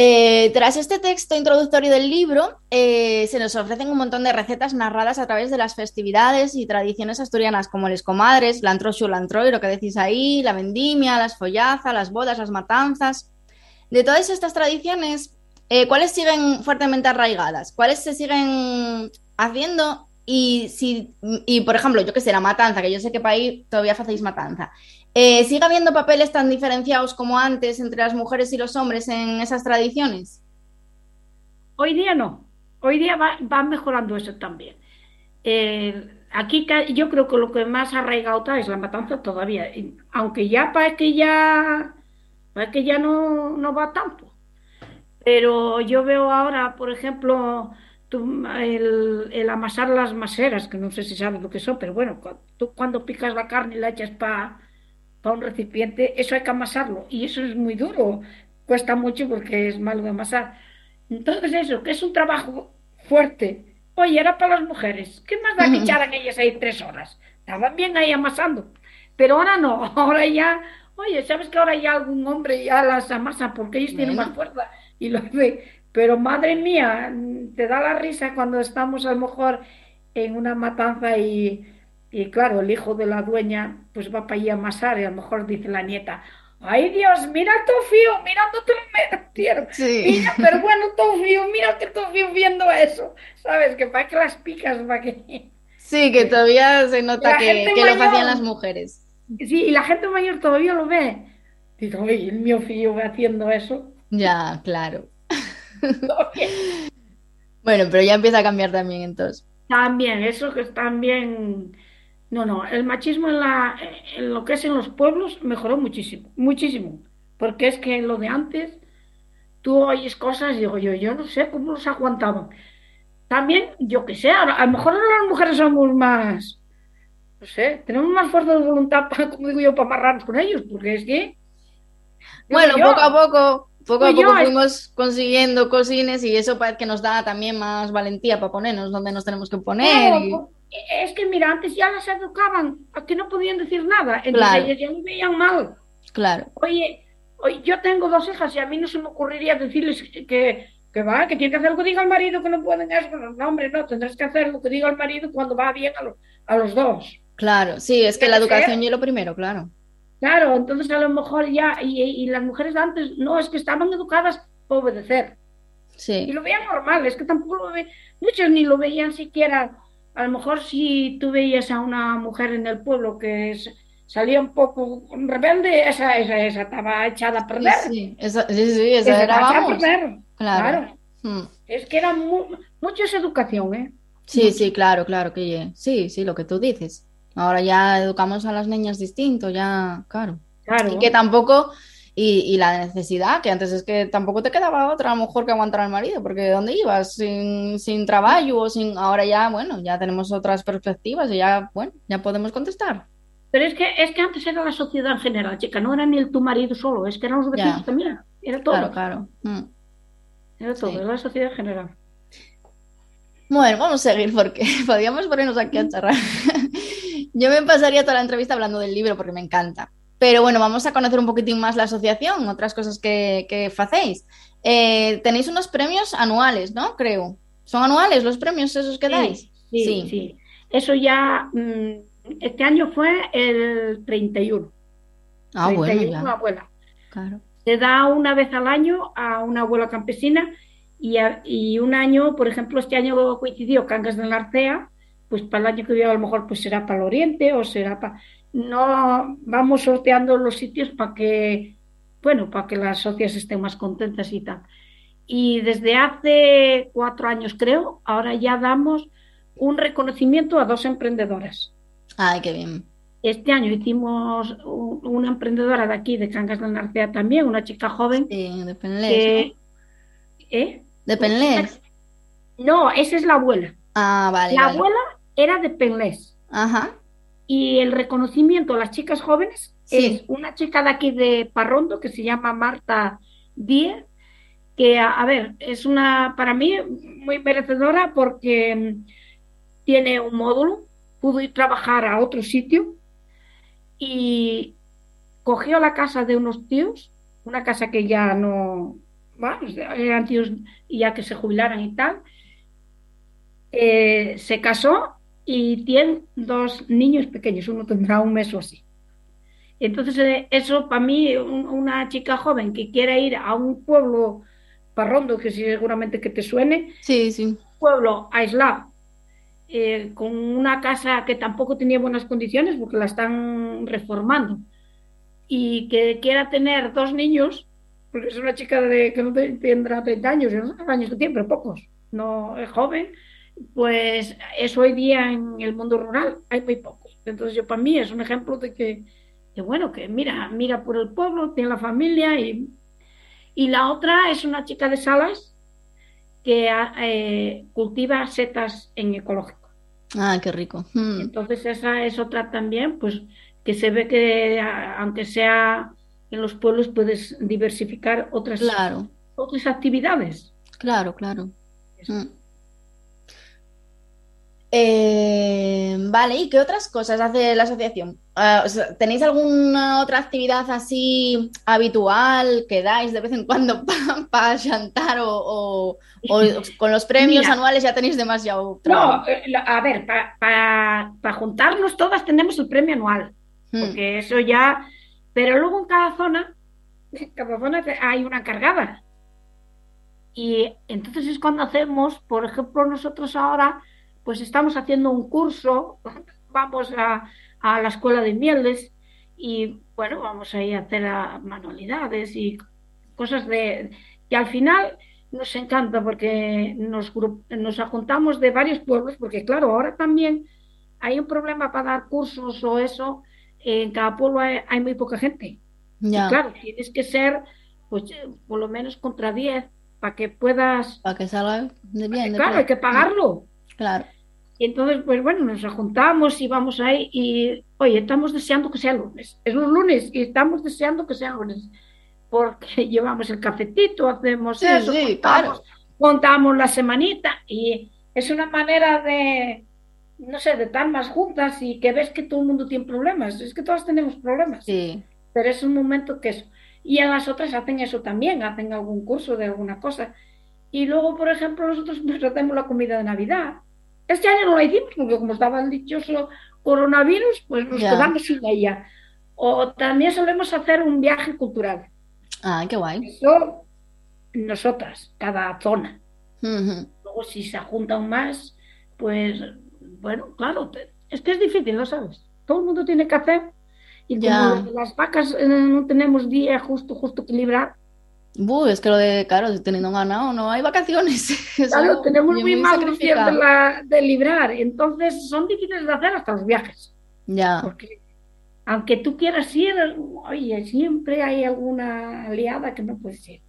[SPEAKER 11] Eh, tras este texto introductorio del libro, eh, se nos ofrecen un montón de recetas narradas a través de las festividades y tradiciones asturianas, como les comadres, la antroxu, la antroi, lo que decís ahí, la vendimia, las follazas, las bodas, las matanzas. De todas estas tradiciones, eh, ¿cuáles siguen fuertemente arraigadas? ¿Cuáles se siguen haciendo? Y, si, y por ejemplo, yo que sé, la matanza, que yo sé que ahí todavía hacéis matanza. Eh, ¿Sigue habiendo papeles tan diferenciados como antes entre las mujeres y los hombres en esas tradiciones?
[SPEAKER 13] Hoy día no. Hoy día va, mejorando eso también. Eh, aquí yo creo que lo que más arraigado está es la matanza todavía. Aunque ya parece que ya, parece que ya no, no va tanto. Pero yo veo ahora, por ejemplo, tú- el, el amasar las maseras, que no sé si sabes lo que son, pero bueno, tú cuando picas la carne y la echas para un recipiente, eso hay que amasarlo. Y eso es muy duro. Cuesta mucho porque es malo de amasar. Entonces eso, que es un trabajo fuerte. Oye, era para las mujeres. ¿Qué más da que echaran ellas ahí tres horas? Estaban bien ahí amasando. Pero ahora no, ahora ya, oye, ¿sabes que ahora ya algún hombre ya las amasa porque ellos tienen más fuerza y lo hace? Pero madre mía, te da la risa cuando estamos a lo mejor en una matanza y, y claro, el hijo de la dueña pues va para allí a amasar y a lo mejor dice la nieta, ay Dios, mira el tofío, mirándote el metieron.
[SPEAKER 11] Sí.
[SPEAKER 13] Mira, pero bueno, tofío, mira que tofío viendo eso. ¿Sabes? Que para que las picas, para que...
[SPEAKER 11] Sí, que todavía se nota
[SPEAKER 13] La
[SPEAKER 11] que, que lo
[SPEAKER 13] mayor.
[SPEAKER 11] hacían las mujeres.
[SPEAKER 13] Sí, y la gente mayor todavía lo ve. Digo, oye, el mío fío haciendo eso.
[SPEAKER 11] Ya, claro. Bueno, pero ya empieza a cambiar también entonces.
[SPEAKER 13] También, eso que es también... No, no, el machismo en, la, en lo que es en los pueblos mejoró muchísimo, muchísimo. Porque es que lo de antes, tú oyes cosas y digo yo, yo no sé cómo los aguantaban. También, yo que sé, ahora- a lo mejor ahora las mujeres somos más, no sé, tenemos más fuerza de voluntad, para, como digo yo, para amarrarnos con ellos, porque es que...
[SPEAKER 11] Bueno,
[SPEAKER 13] yo,
[SPEAKER 11] poco a poco, poco a
[SPEAKER 13] Pues
[SPEAKER 11] poco fuimos consiguiendo cosines y eso parece que nos da también más valentía para ponernos donde nos tenemos que poner.
[SPEAKER 13] Claro,
[SPEAKER 11] y-
[SPEAKER 13] po- es que mira, antes ya las educaban, a que no podían decir nada, entonces
[SPEAKER 11] Claro.
[SPEAKER 13] ellas ya me veían mal.
[SPEAKER 11] Claro,
[SPEAKER 13] Oye, oye, yo tengo dos hijas y a mí no se me ocurriría decirles que, que, que va, que tiene que hacer lo que diga el marido, que no pueden eso. No, hombre, no, tendrás que hacer lo que diga el marido cuando va bien a, lo- a los dos.
[SPEAKER 11] claro, sí, es que la
[SPEAKER 13] ser.
[SPEAKER 11] educación y lo primero, claro.
[SPEAKER 13] Claro, entonces a lo mejor ya, y, y las mujeres de antes, no, es que estaban educadas para obedecer. Y
[SPEAKER 11] Sí,
[SPEAKER 13] lo veían normal, es que tampoco lo ve, muchos ni lo veían siquiera. A lo mejor si tú veías a una mujer en el pueblo que es- salía un poco rebelde, esa, esa, esa estaba echada a
[SPEAKER 11] sí,
[SPEAKER 13] perder.
[SPEAKER 11] sí, esa, sí, sí, esa
[SPEAKER 13] Esa
[SPEAKER 11] era,
[SPEAKER 13] a
[SPEAKER 11] vamos.
[SPEAKER 13] perder.
[SPEAKER 11] Claro. Mm.
[SPEAKER 13] Es que era mu- mucho esa educación, ¿eh?
[SPEAKER 11] Sí, sí, claro, claro, que sí, sí, lo que tú dices. Ahora ya educamos a las niñas distinto, ya, claro.
[SPEAKER 13] Claro.
[SPEAKER 11] Y que tampoco, y, y la necesidad, que antes es que tampoco te quedaba otra mejor que aguantar al marido, porque ¿dónde ibas? Sin, sin trabajo o sin... Ahora ya, bueno, ya tenemos otras perspectivas y ya, bueno, ya podemos contestar.
[SPEAKER 13] Pero es que, es que antes era la sociedad en general, chica, no era ni el tu marido solo, es que eran los vecinos
[SPEAKER 11] Ya.
[SPEAKER 13] también, era todo.
[SPEAKER 11] Claro, claro. Mm.
[SPEAKER 13] Era todo, era la sociedad en general.
[SPEAKER 11] Bueno, vamos a seguir porque podríamos ponernos aquí a charlar. Yo me pasaría toda la entrevista hablando del libro porque me encanta. Pero bueno, vamos a conocer un poquitín más la asociación, otras cosas que, que hacéis. Eh, tenéis unos premios anuales, ¿no? Creo. ¿Son anuales los premios esos que dais?
[SPEAKER 13] Sí, sí, sí. Eso ya, mm, este año fue el 31.
[SPEAKER 11] Ah, bueno,
[SPEAKER 13] 31
[SPEAKER 11] ya.
[SPEAKER 13] abuela.
[SPEAKER 11] Claro.
[SPEAKER 13] Se da una vez al año a una abuela campesina y, a- y un año, por ejemplo, este año coincidió Cangas de la Arcea, pues para el año que viene a lo mejor pues será para el Oriente o será para... No, vamos sorteando los sitios para que, bueno, para que las socias estén más contentas y tal. Y desde hace cuatro años, creo, ahora ya damos un reconocimiento a dos emprendedoras.
[SPEAKER 11] Ay, qué bien.
[SPEAKER 13] Este año hicimos un- una emprendedora de aquí, de Cangas de la Arcea también, una chica joven.
[SPEAKER 11] Sí, de Penles,
[SPEAKER 13] que- ¿Eh?
[SPEAKER 11] ¿De Penles?
[SPEAKER 13] No, esa es la abuela.
[SPEAKER 11] Ah, vale,
[SPEAKER 13] La
[SPEAKER 11] vale.
[SPEAKER 13] abuela era de Penles.
[SPEAKER 11] Ajá.
[SPEAKER 13] Y el reconocimiento a las chicas jóvenes es una chica de aquí de Parrondo que se llama Marta Díez, que a, a ver, es una para mí muy merecedora porque mm, tiene un módulo, pudo ir a trabajar a otro sitio y cogió la casa de unos tíos, una casa que ya no, bueno, eran tíos ya que se jubilaran y tal, eh, se casó y tiene dos niños pequeños, uno tendrá un mes o así. Entonces, eh, eso para mí, un- una chica joven que quiera ir a un pueblo parrondo, que sí, seguramente que te suene,
[SPEAKER 11] Sí, sí.
[SPEAKER 13] pueblo aislado, eh, con una casa que tampoco tenía buenas condiciones porque la están reformando, y que quiera tener dos niños, porque es una chica de, que no te- tendrá 30 años, años que tiene, pero pocos, no es joven, pues eso hoy día en el mundo rural hay muy pocos. Entonces yo para mí es un ejemplo de que, que bueno, que mira, mira por el pueblo, tiene la familia y, y la otra es una chica de Salas que ah, eh, cultiva setas en ecológico.
[SPEAKER 11] Ah, qué rico. Mm.
[SPEAKER 13] Entonces esa es otra también, pues que se ve que a- aunque sea en los pueblos puedes diversificar otras,
[SPEAKER 11] Claro.
[SPEAKER 13] otras actividades.
[SPEAKER 11] Claro, claro. Mm. Eh, vale, ¿y qué otras cosas hace la asociación? Ah, ¿tenéis alguna otra actividad así habitual que dais de vez en cuando para chantar o, o- o con los premios
[SPEAKER 13] Mira.
[SPEAKER 11] anuales ya tenéis demasiado
[SPEAKER 13] No,
[SPEAKER 11] trabajo?
[SPEAKER 13] eh, a ver, para juntarnos todas tenemos el premio anual,
[SPEAKER 11] Mm.
[SPEAKER 13] porque eso ya, pero luego en cada zona, en cada zona hay una encargada. Y entonces es cuando hacemos, por ejemplo, nosotros ahora, pues estamos haciendo un curso, vamos a, a la escuela de Mieles y bueno, vamos a ir a hacer manualidades y cosas de que al final nos encanta porque nos, nos juntamos de varios pueblos, porque claro, ahora también hay un problema para dar cursos o eso, en cada pueblo hay, hay muy poca gente. Y claro, tienes que ser, pues, eh, por lo menos contra 10 para que puedas...
[SPEAKER 11] Para que salga de bien. de
[SPEAKER 13] Claro,
[SPEAKER 11] plan.
[SPEAKER 13] hay que pagarlo.
[SPEAKER 11] Claro.
[SPEAKER 13] Y entonces, pues bueno, nos juntamos y vamos ahí y, oye, estamos deseando que sea lunes. Es un lunes y estamos deseando que sea lunes. Porque llevamos el cafetito, hacemos
[SPEAKER 11] Sí,
[SPEAKER 13] eso,
[SPEAKER 11] sí,
[SPEAKER 13] contamos, contamos la semanita y es una manera de, no sé, de estar más juntas y que ves que todo el mundo tiene problemas. Es que todas tenemos problemas.
[SPEAKER 11] Sí.
[SPEAKER 13] Pero es un momento que eso. Y en las otras hacen eso también, hacen algún curso de alguna cosa. Y luego, por ejemplo, nosotros pues hacemos la comida de Navidad. Este año no la hicimos porque como estaba el dichoso coronavirus, pues nos
[SPEAKER 11] Ya.
[SPEAKER 13] quedamos sin ella. O también solemos hacer un viaje cultural.
[SPEAKER 11] Ah, qué guay.
[SPEAKER 13] Eso, nosotras, cada zona. Luego, si se juntan más, pues, bueno, claro, es que es difícil, ¿lo sabes? Todo el mundo tiene que hacer. Y como
[SPEAKER 11] Ya.
[SPEAKER 13] las vacas eh, no tenemos día justo, justo equilibrar,
[SPEAKER 11] Es que lo de, claro, teniendo un ganado no hay vacaciones.
[SPEAKER 13] Claro, tenemos muy mal los días de, la- de librar, entonces son difíciles de hacer hasta los viajes.
[SPEAKER 11] Ya,
[SPEAKER 13] Porque aunque tú quieras ir, oye, siempre hay alguna aliada que no puedes ir.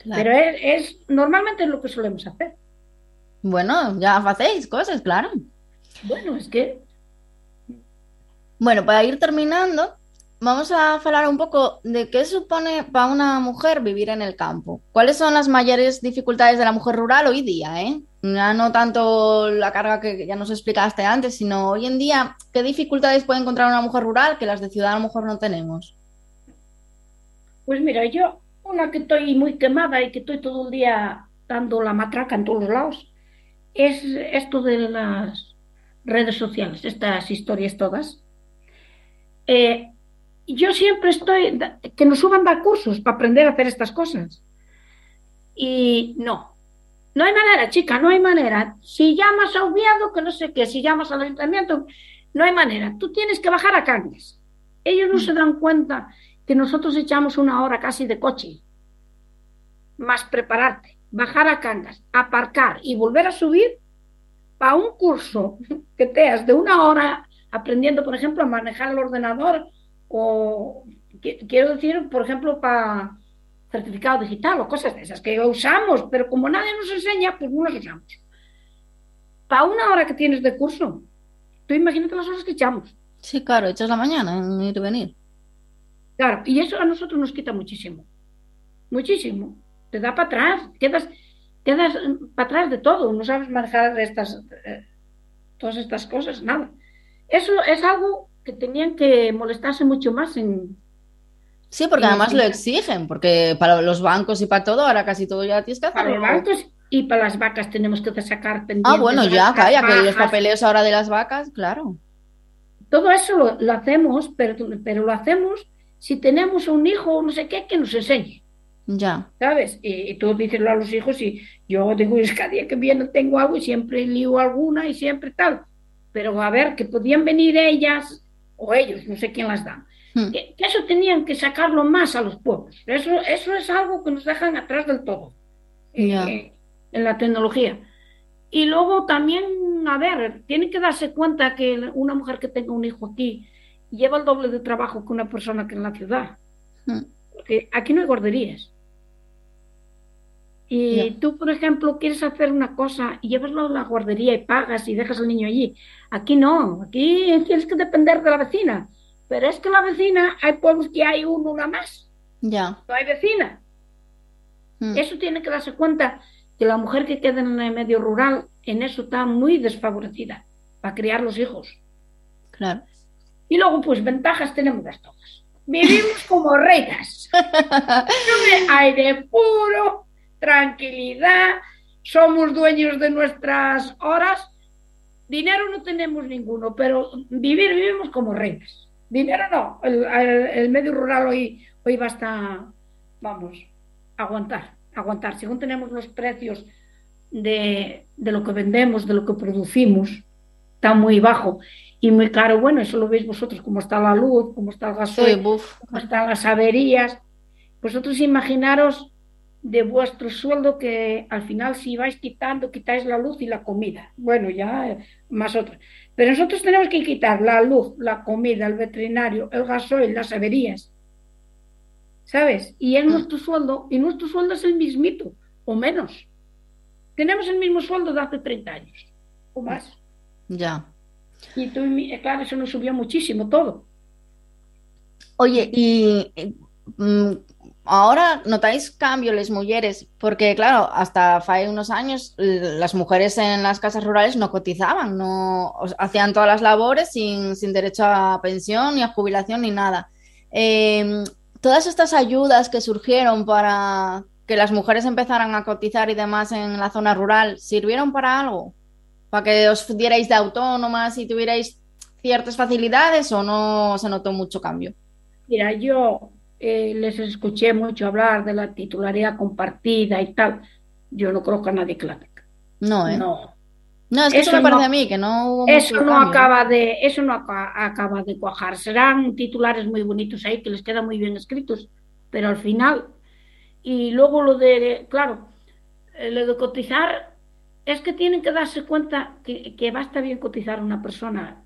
[SPEAKER 11] claro.
[SPEAKER 13] Pero es, es- normalmente es lo que solemos hacer.
[SPEAKER 11] Bueno, ya hacéis cosas, claro.
[SPEAKER 13] Bueno, es que
[SPEAKER 11] Bueno, para ir terminando, vamos a hablar un poco de qué supone para una mujer vivir en el campo. ¿Cuáles son las mayores dificultades de la mujer rural hoy día, eh? Ya no tanto la carga que ya nos explicaste antes, sino hoy en día, ¿qué dificultades puede encontrar una mujer rural que las de ciudad a lo mejor no tenemos?
[SPEAKER 13] Pues mira, yo, una que estoy muy quemada y que estoy todo el día dando la matraca en todos lados, es esto de las redes sociales, estas historias todas. Eh, yo siempre estoy, que nos suban a cursos para aprender a hacer estas cosas. Y no, no hay manera, chica, no hay manera. Si llamas a Oviedo, que no sé qué, si llamas al ayuntamiento, no hay manera. Tú tienes que bajar a Cangas. Ellos no se dan cuenta que nosotros echamos una hora casi de coche, más prepararte, bajar a Cangas, aparcar y volver a subir para un curso que te has de una hora aprendiendo, por ejemplo, a manejar el ordenador o qui- quiero decir, por ejemplo, para certificado digital o cosas de esas que usamos, pero como nadie nos enseña, pues no las usamos. Para una hora que tienes de curso, tú imagínate las horas que echamos.
[SPEAKER 11] Sí, claro, echas la mañana en ir y venir.
[SPEAKER 13] Claro, y eso a nosotros nos quita muchísimo. Muchísimo. Te da para atrás, quedas, quedas para atrás de todo, no sabes manejar estas, eh, todas estas cosas, nada. Eso es algo que tenían que molestarse mucho más en...
[SPEAKER 11] Sí, porque
[SPEAKER 13] en
[SPEAKER 11] además lo exigen, porque para los bancos y para todo, ahora casi todo ya tienes que
[SPEAKER 13] Para
[SPEAKER 11] hacerlo.
[SPEAKER 13] los bancos y para las vacas tenemos que sacar pendientes.
[SPEAKER 11] Ah, bueno, ya, calla, que los papeleos ahora de las vacas, claro.
[SPEAKER 13] Todo eso lo, lo hacemos, pero, pero lo hacemos si tenemos un hijo o no sé qué que nos enseñe.
[SPEAKER 11] Ya.
[SPEAKER 13] ¿sabes? Y, y tú dices a los hijos y yo digo, es cada día que viene tengo algo y siempre lío alguna y siempre tal. Pero a ver, que podían venir ellas o ellos, no sé quién las da.
[SPEAKER 11] Hmm.
[SPEAKER 13] Que, que eso tenían que sacarlo más a los pueblos. Eso, eso es algo que nos dejan atrás del todo eh,
[SPEAKER 11] Ya.
[SPEAKER 13] en la tecnología. Y luego también, a ver, tienen que darse cuenta que una mujer que tenga un hijo aquí lleva el doble de trabajo que una persona que en la ciudad.
[SPEAKER 11] Hmm.
[SPEAKER 13] Porque aquí no hay guarderías. Y tú, por ejemplo, quieres hacer una cosa y llevaslo a la guardería y pagas y dejas al niño allí. Aquí no, aquí tienes que depender de la vecina. Pero es que la vecina, hay pueblos que hay uno, una más.
[SPEAKER 11] Ya.
[SPEAKER 13] No hay vecina.
[SPEAKER 11] Mm.
[SPEAKER 13] Eso tiene que darse cuenta que la mujer que queda en el medio rural en eso está muy desfavorecida para criar los hijos.
[SPEAKER 11] Claro.
[SPEAKER 13] Y luego, pues ventajas tenemos las todas. Vivimos como reinas. Aire puro, tranquilidad, somos dueños de nuestras horas. Dinero no tenemos ninguno, pero vivir vivimos como reinas. Dinero no. El, el- el medio rural hoy, hoy basta, vamos, aguantar, aguantar. Según tenemos los precios de, de lo que vendemos, de lo que producimos, está muy bajo y muy caro. Bueno, eso lo veis vosotros, cómo está la luz, cómo está el
[SPEAKER 11] Sí,
[SPEAKER 13] gasoil,
[SPEAKER 11] buf.
[SPEAKER 13] cómo están las averías. Vosotros imaginaros de vuestro sueldo que al final si vais quitando, quitáis la luz y la comida. Bueno, ya eh, más otras. Pero nosotros tenemos que quitar la luz, la comida, el veterinario, el gasoil, las averías. ¿Sabes? Y es nuestro sueldo, y nuestro sueldo es el mismito, o menos. Tenemos el mismo sueldo de hace 30 años, o más.
[SPEAKER 11] Ya.
[SPEAKER 13] Y tú, mi- claro, eso nos subió muchísimo todo.
[SPEAKER 11] Oye, y y, mm, ahora notáis cambio las mujeres, porque claro, hasta hace unos años las mujeres en las casas rurales no cotizaban, no hacían todas las labores sin, sin derecho a pensión, ni a jubilación, ni nada. Eh, todas estas ayudas que surgieron para que las mujeres empezaran a cotizar y demás en la zona rural, ¿sirvieron para algo? ¿Para que os dierais de autónomas y tuvierais ciertas facilidades o no se notó mucho cambio?
[SPEAKER 13] Mira, yo eh, les escuché mucho hablar de la titularidad compartida y tal. Yo no creo que a nadie que la tenga.
[SPEAKER 11] No, ¿eh?
[SPEAKER 13] No.
[SPEAKER 11] No, es que eso,
[SPEAKER 13] Eso
[SPEAKER 11] me parece
[SPEAKER 13] no-
[SPEAKER 11] a mí, que no hubo
[SPEAKER 13] Eso no acaba de, eso no aca- acaba de cuajar. Serán titulares muy bonitos ahí que les quedan muy bien escritos, pero al final Y luego lo de, claro, eh, lo de cotizar, es que tienen que darse cuenta que, que basta bien cotizar a una persona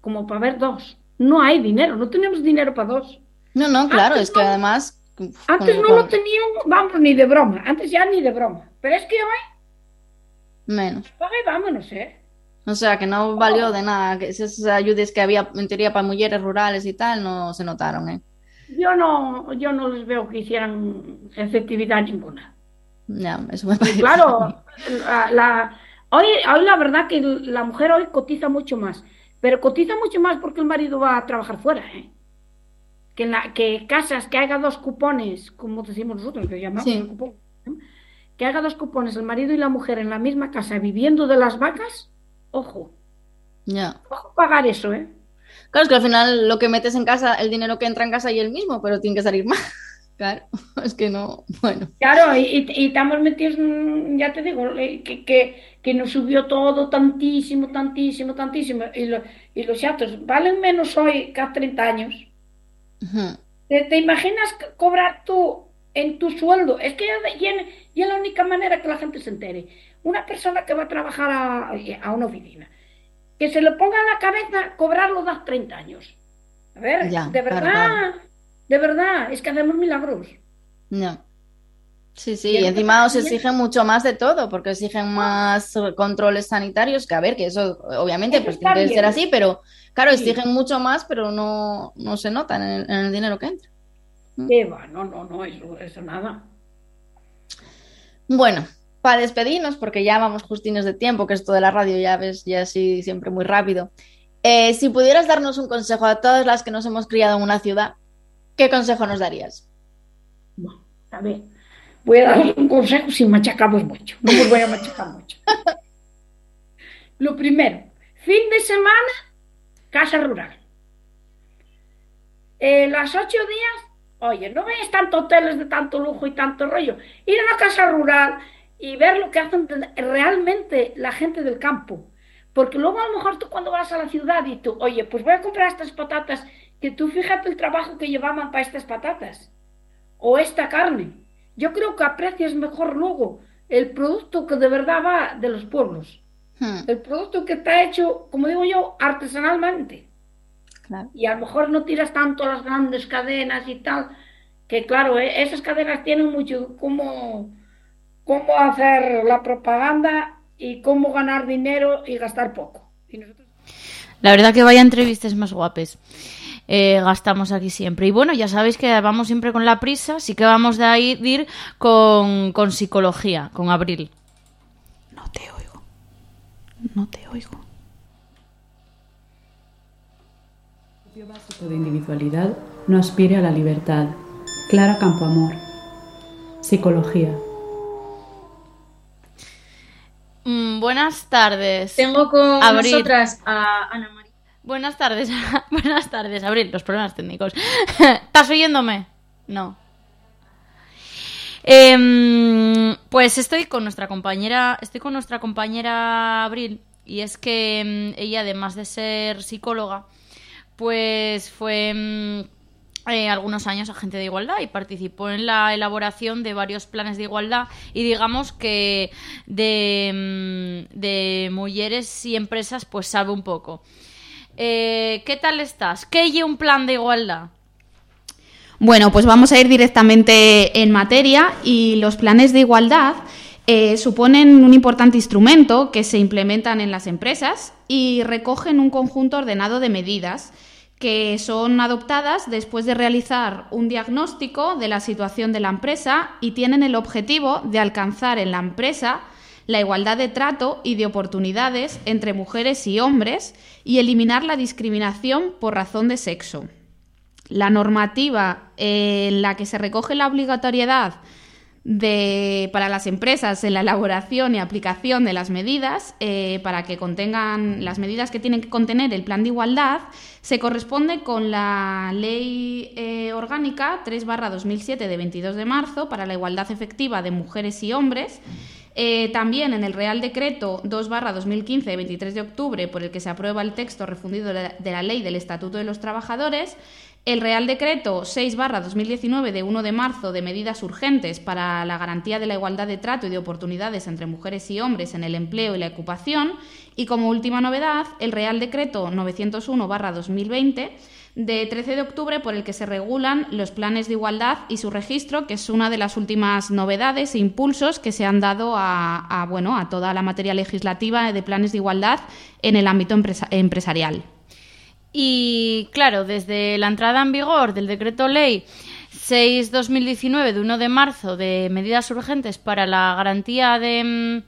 [SPEAKER 13] como para ver dos. No hay dinero, no tenemos dinero para dos.
[SPEAKER 11] No, no, claro,
[SPEAKER 13] Antes
[SPEAKER 11] es que
[SPEAKER 13] no-
[SPEAKER 11] además...
[SPEAKER 13] Antes no lo tenían, vamos, ni de broma. Antes ya ni de broma. Pero es que hoy,
[SPEAKER 11] Menos.
[SPEAKER 13] paga y vámonos, ¿eh?
[SPEAKER 11] O sea, que no valió de nada, que esas ayudas que había en teoría para mujeres rurales y tal no se notaron, ¿eh?
[SPEAKER 13] Yo no, yo no les veo que hicieran efectividad ninguna.
[SPEAKER 11] Ya, eso me parece.
[SPEAKER 13] claro, la, la- hoy, hoy la verdad que la mujer hoy cotiza mucho más, pero cotiza mucho más porque el marido va a trabajar fuera, ¿eh? Que, en la, que casas que haga dos cupones, como decimos nosotros, que llamamos
[SPEAKER 11] Sí.
[SPEAKER 13] el cupón, que haga dos cupones el marido y la mujer en la misma casa viviendo de las vacas, ojo,
[SPEAKER 11] Ya.
[SPEAKER 13] ojo pagar eso, ¿eh?
[SPEAKER 11] Claro, es que al final lo que metes en casa, el dinero que entra en casa y el mismo, pero tiene que salir más. Claro, es que no, bueno.
[SPEAKER 13] Claro, y, estamos metidos, ya te digo, eh, que, que, que nos subió todo tantísimo, tantísimo, tantísimo. Y, lo- y los chatos valen menos hoy que hace 30 años. ¿Te, te imaginas cobrar tú en tu sueldo? Es que ya, ya- la única manera que la gente se entere. Una persona que va a trabajar a, a una oficina, que se le ponga en la cabeza cobrarlo hace 30 años. A ver,
[SPEAKER 11] Ya,
[SPEAKER 13] de verdad, de verdad, es que hacemos milagros.
[SPEAKER 11] No. Sí, sí,
[SPEAKER 13] Y
[SPEAKER 11] encima os exigen mucho más de todo, porque exigen más eh, controles sanitarios, que a ver, que eso obviamente
[SPEAKER 13] Eso
[SPEAKER 11] pues
[SPEAKER 13] está
[SPEAKER 11] tiene que
[SPEAKER 13] bien.
[SPEAKER 11] ser así, pero claro,
[SPEAKER 13] Sí.
[SPEAKER 11] exigen mucho más, pero no, no se nota en el, en el dinero que entra.
[SPEAKER 13] ¿Qué va? No, no, no, eso, eso nada.
[SPEAKER 11] Bueno, para despedirnos, porque ya vamos justines de tiempo, que esto de la radio ya ves, ya así siempre muy rápido. eh, si pudieras darnos un consejo a todas las que nos hemos criado en una ciudad, ¿qué consejo nos darías?
[SPEAKER 13] A ver, voy a dar un consejo sin machacarnos mucho. No os voy a machacar mucho. Lo primero, fin de semana, casa rural. Eh, las ocho días, oye, no veis tantos hoteles de tanto lujo y tanto rollo. Ir a una casa rural y ver lo que hacen realmente la gente del campo. Porque luego a lo mejor tú cuando vas a la ciudad y tú, oye, pues voy a comprar estas patatas, que tú fíjate el trabajo que llevaban para estas patatas o esta carne. Yo creo que aprecias mejor luego el producto que de verdad va de los pueblos.
[SPEAKER 11] Hmm,
[SPEAKER 13] El producto que está hecho, como digo yo, artesanalmente.
[SPEAKER 11] claro.
[SPEAKER 13] Y a lo mejor no tiras tanto a las grandes cadenas y tal, que claro, eh, esas cadenas tienen mucho cómo, cómo hacer la propaganda y cómo ganar dinero y gastar poco. Y nosotros
[SPEAKER 2] La verdad que vaya entrevistas más guapes. Eh, gastamos aquí siempre. Y bueno, ya sabéis que vamos siempre con la prisa, así que vamos de ahí de ir con, con psicología, con Abril. No te oigo.
[SPEAKER 14] Principio básico de individualidad no aspire a la libertad. Clara Campoamor. Psicología.
[SPEAKER 2] Mm, buenas tardes.
[SPEAKER 15] Tengo con
[SPEAKER 2] Abril.
[SPEAKER 15] nosotras a Ana María.
[SPEAKER 2] Buenas tardes. buenas tardes, Abril. Los problemas técnicos. ¿Estás oyéndome? No. Em, pues estoy con nuestra compañera, estoy con nuestra compañera Abril y es que em, ella además de ser psicóloga, pues fue em, eh, algunos años agente de igualdad y participó en la elaboración de varios planes de igualdad y digamos que de, mujeres y empresas pues sabe un poco. Eh, ¿Qué tal estás? ¿Qué hay un plan de igualdad?
[SPEAKER 16] Bueno, pues vamos a ir directamente en materia y los planes de igualdad eh, suponen un importante instrumento que se implementan en las empresas y recogen un conjunto ordenado de medidas que son adoptadas después de realizar un diagnóstico de la situación de la empresa y tienen el objetivo de alcanzar en la empresa la igualdad de trato y de oportunidades entre mujeres y hombres y eliminar la discriminación por razón de sexo. La normativa en la que se recoge la obligatoriedad de, para las empresas en la elaboración y aplicación de las medidas, eh, para que contengan las medidas que tienen que contener el plan de igualdad, se corresponde con la Ley eh, Orgánica 3 2007 de 22 de marzo para la igualdad efectiva de mujeres y hombres, Eh, también en el Real Decreto 2-2015 de 23 de octubre, por el que se aprueba el texto refundido de la Ley del Estatuto de los Trabajadores, el Real Decreto 6-2019 de 1 de marzo de medidas urgentes para la garantía de la igualdad de trato y de oportunidades entre mujeres y hombres en el empleo y la ocupación. Y como última novedad, el Real Decreto 901-2020 de 13 de octubre por el que se regulan los planes de igualdad y su registro, que es una de las últimas novedades e impulsos que se han dado a, bueno, a toda la materia legislativa de planes de igualdad en el ámbito empresa empresarial.
[SPEAKER 2] Y claro, desde la entrada en vigor del decreto ley 6-2019 de 1 de marzo de medidas urgentes para la garantía de,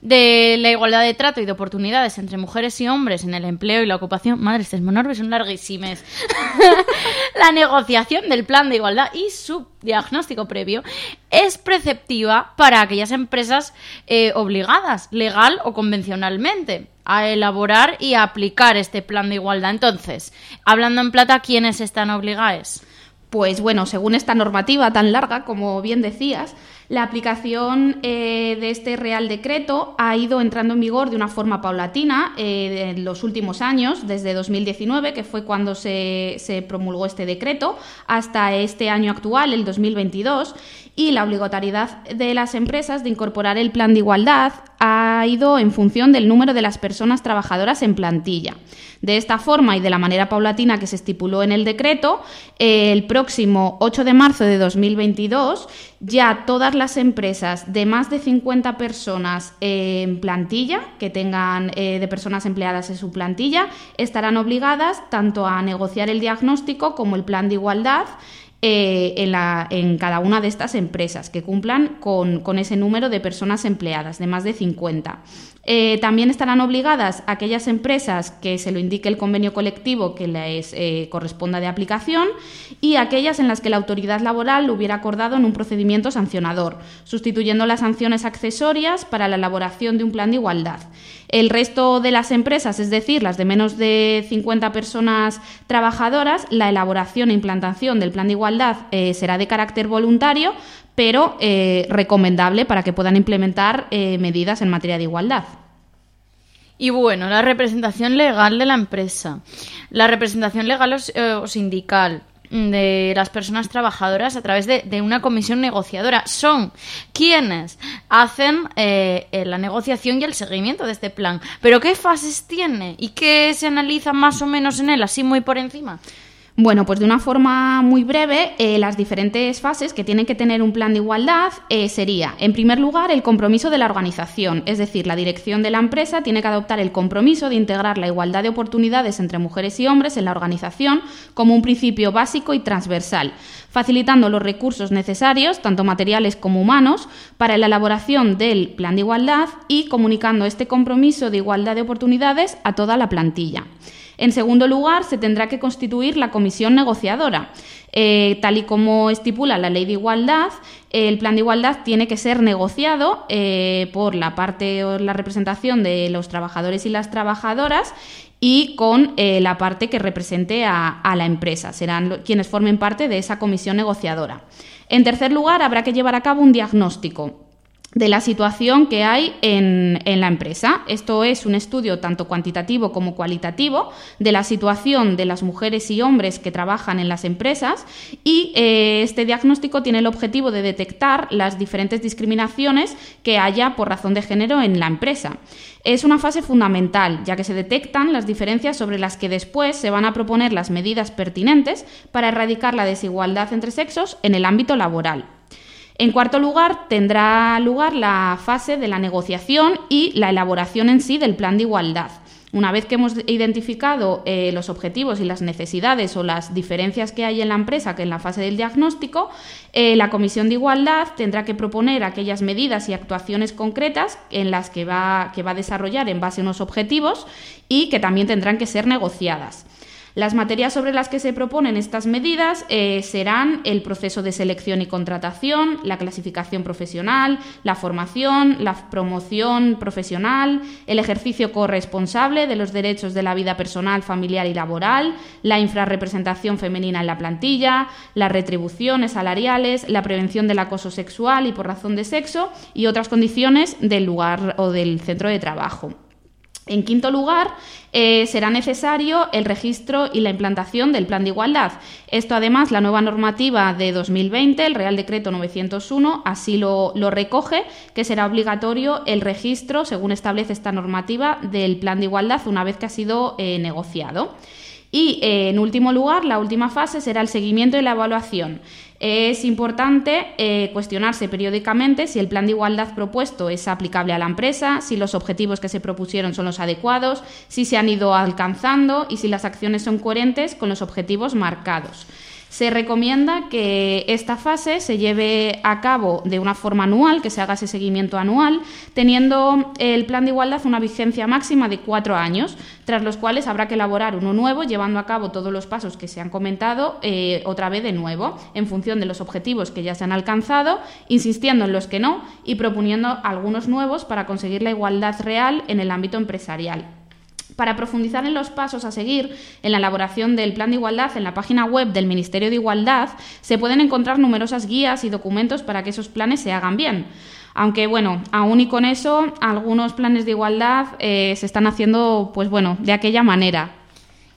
[SPEAKER 2] de la igualdad de trato y de oportunidades entre mujeres y hombres en el empleo y la ocupación. Madre, estos monorbes son larguísimes. la negociación del plan de igualdad y su diagnóstico previo es preceptiva para aquellas empresas eh, obligadas, legal o convencionalmente, a elaborar y a aplicar este plan de igualdad. Entonces, hablando en plata, ¿quiénes están obligados?
[SPEAKER 16] Pues bueno, según esta normativa tan larga, como bien decías, la aplicación eh, de este Real Decreto ha ido entrando en vigor de una forma paulatina eh, en los últimos años, desde 2019, que fue cuando se, se promulgó este decreto, hasta este año actual, el 2022, y la obligatoriedad de las empresas de incorporar el plan de igualdad ha ido en función del número de las personas trabajadoras en plantilla. De esta forma y de la manera paulatina que se estipuló en el decreto, el próximo 8 de marzo de 2022 ya todas las empresas de más de 50 personas en plantilla, que tengan eh, de personas empleadas en su plantilla, estarán obligadas tanto a negociar el diagnóstico como el plan de igualdad eh, en, la, en, cada una de estas empresas que cumplan con, ese número de personas empleadas, de más de 50. Eh, también estarán obligadas aquellas empresas que se lo indique el convenio colectivo que les eh, corresponda de aplicación y aquellas en las que la autoridad laboral lo hubiera acordado en un procedimiento sancionador, sustituyendo las sanciones accesorias para la elaboración de un plan de igualdad. El resto de las empresas, es decir, las de menos de 50 personas trabajadoras, la elaboración e implantación del plan de igualdad eh, será de carácter voluntario, pero eh, recomendable para que puedan implementar eh, medidas en materia de igualdad.
[SPEAKER 2] Y bueno, la representación legal de la empresa. La representación legal o, o sindical de las personas trabajadoras a través de, de una comisión negociadora. Son quienes hacen eh, la negociación y el seguimiento de este plan. Pero ¿qué fases tiene? ¿Y qué se analiza más o menos en él, así muy por encima?
[SPEAKER 16] Bueno, pues de una forma muy breve, eh, las diferentes fases que tienen que tener un plan de igualdad eh, sería, en primer lugar, el compromiso de la organización, es decir, la dirección de la empresa tiene que adoptar el compromiso de integrar la igualdad de oportunidades entre mujeres y hombres en la organización como un principio básico y transversal, facilitando los recursos necesarios, tanto materiales como humanos, para la elaboración del plan de igualdad y comunicando este compromiso de igualdad de oportunidades a toda la plantilla. En segundo lugar, se tendrá que constituir la comisión negociadora. Eh, tal y como estipula la ley de igualdad, el plan de igualdad tiene que ser negociado eh, por la parte o la representación de los trabajadores y las trabajadoras y con eh, la parte que represente a, a la empresa. Serán quienes formen parte de esa comisión negociadora. En tercer lugar, habrá que llevar a cabo un diagnóstico de la situación que hay en, en, la empresa. Esto es un estudio tanto cuantitativo como cualitativo de la situación de las mujeres y hombres que trabajan en las empresas y eh, este diagnóstico tiene el objetivo de detectar las diferentes discriminaciones que haya por razón de género en la empresa. Es una fase fundamental, ya que se detectan las diferencias sobre las que después se van a proponer las medidas pertinentes para erradicar la desigualdad entre sexos en el ámbito laboral. En cuarto lugar, tendrá lugar la fase de la negociación y la elaboración en sí del plan de igualdad. Una vez que hemos identificado eh, los objetivos y las necesidades o las diferencias que hay en la empresa, que en la fase del diagnóstico, eh, la Comisión de Igualdad tendrá que proponer aquellas medidas y actuaciones concretas en las que va, que va a desarrollar en base a unos objetivos y que también tendrán que ser negociadas. Las materias sobre las que se proponen estas medidas eh, serán el proceso de selección y contratación, la clasificación profesional, la formación, la promoción profesional, el ejercicio corresponsable de los derechos de la vida personal, familiar y laboral, la infrarrepresentación femenina en la plantilla, las retribuciones salariales, la prevención del acoso sexual y por razón de sexo y otras condiciones del lugar o del centro de trabajo. En quinto lugar, eh, será necesario el registro y la implantación del Plan de Igualdad. Esto, además, la nueva normativa de 2020, el Real Decreto 901, así lo, recoge, que será obligatorio el registro, según establece esta normativa, del Plan de Igualdad una vez que ha sido eh, negociado. Y, eh, en último lugar, la última fase será el seguimiento y la evaluación. Es importante eh, cuestionarse periódicamente si el plan de igualdad propuesto es aplicable a la empresa, si los objetivos que se propusieron son los adecuados, si se han ido alcanzando y si las acciones son coherentes con los objetivos marcados. Se recomienda que esta fase se lleve a cabo de una forma anual, que se haga ese seguimiento anual, teniendo el plan de igualdad una vigencia máxima de cuatro años, tras los cuales habrá que elaborar uno nuevo, llevando a cabo todos los pasos que se han comentado eh, otra vez de nuevo, en función de los objetivos que ya se han alcanzado, insistiendo en los que no y proponiendo algunos nuevos para conseguir la igualdad real en el ámbito empresarial. Para profundizar en los pasos a seguir en la elaboración del Plan de Igualdad en la página web del Ministerio de Igualdad, se pueden encontrar numerosas guías y documentos para que esos planes se hagan bien. Aunque bueno, aún y con eso, algunos planes de igualdad eh, se están haciendo, pues bueno, de aquella manera.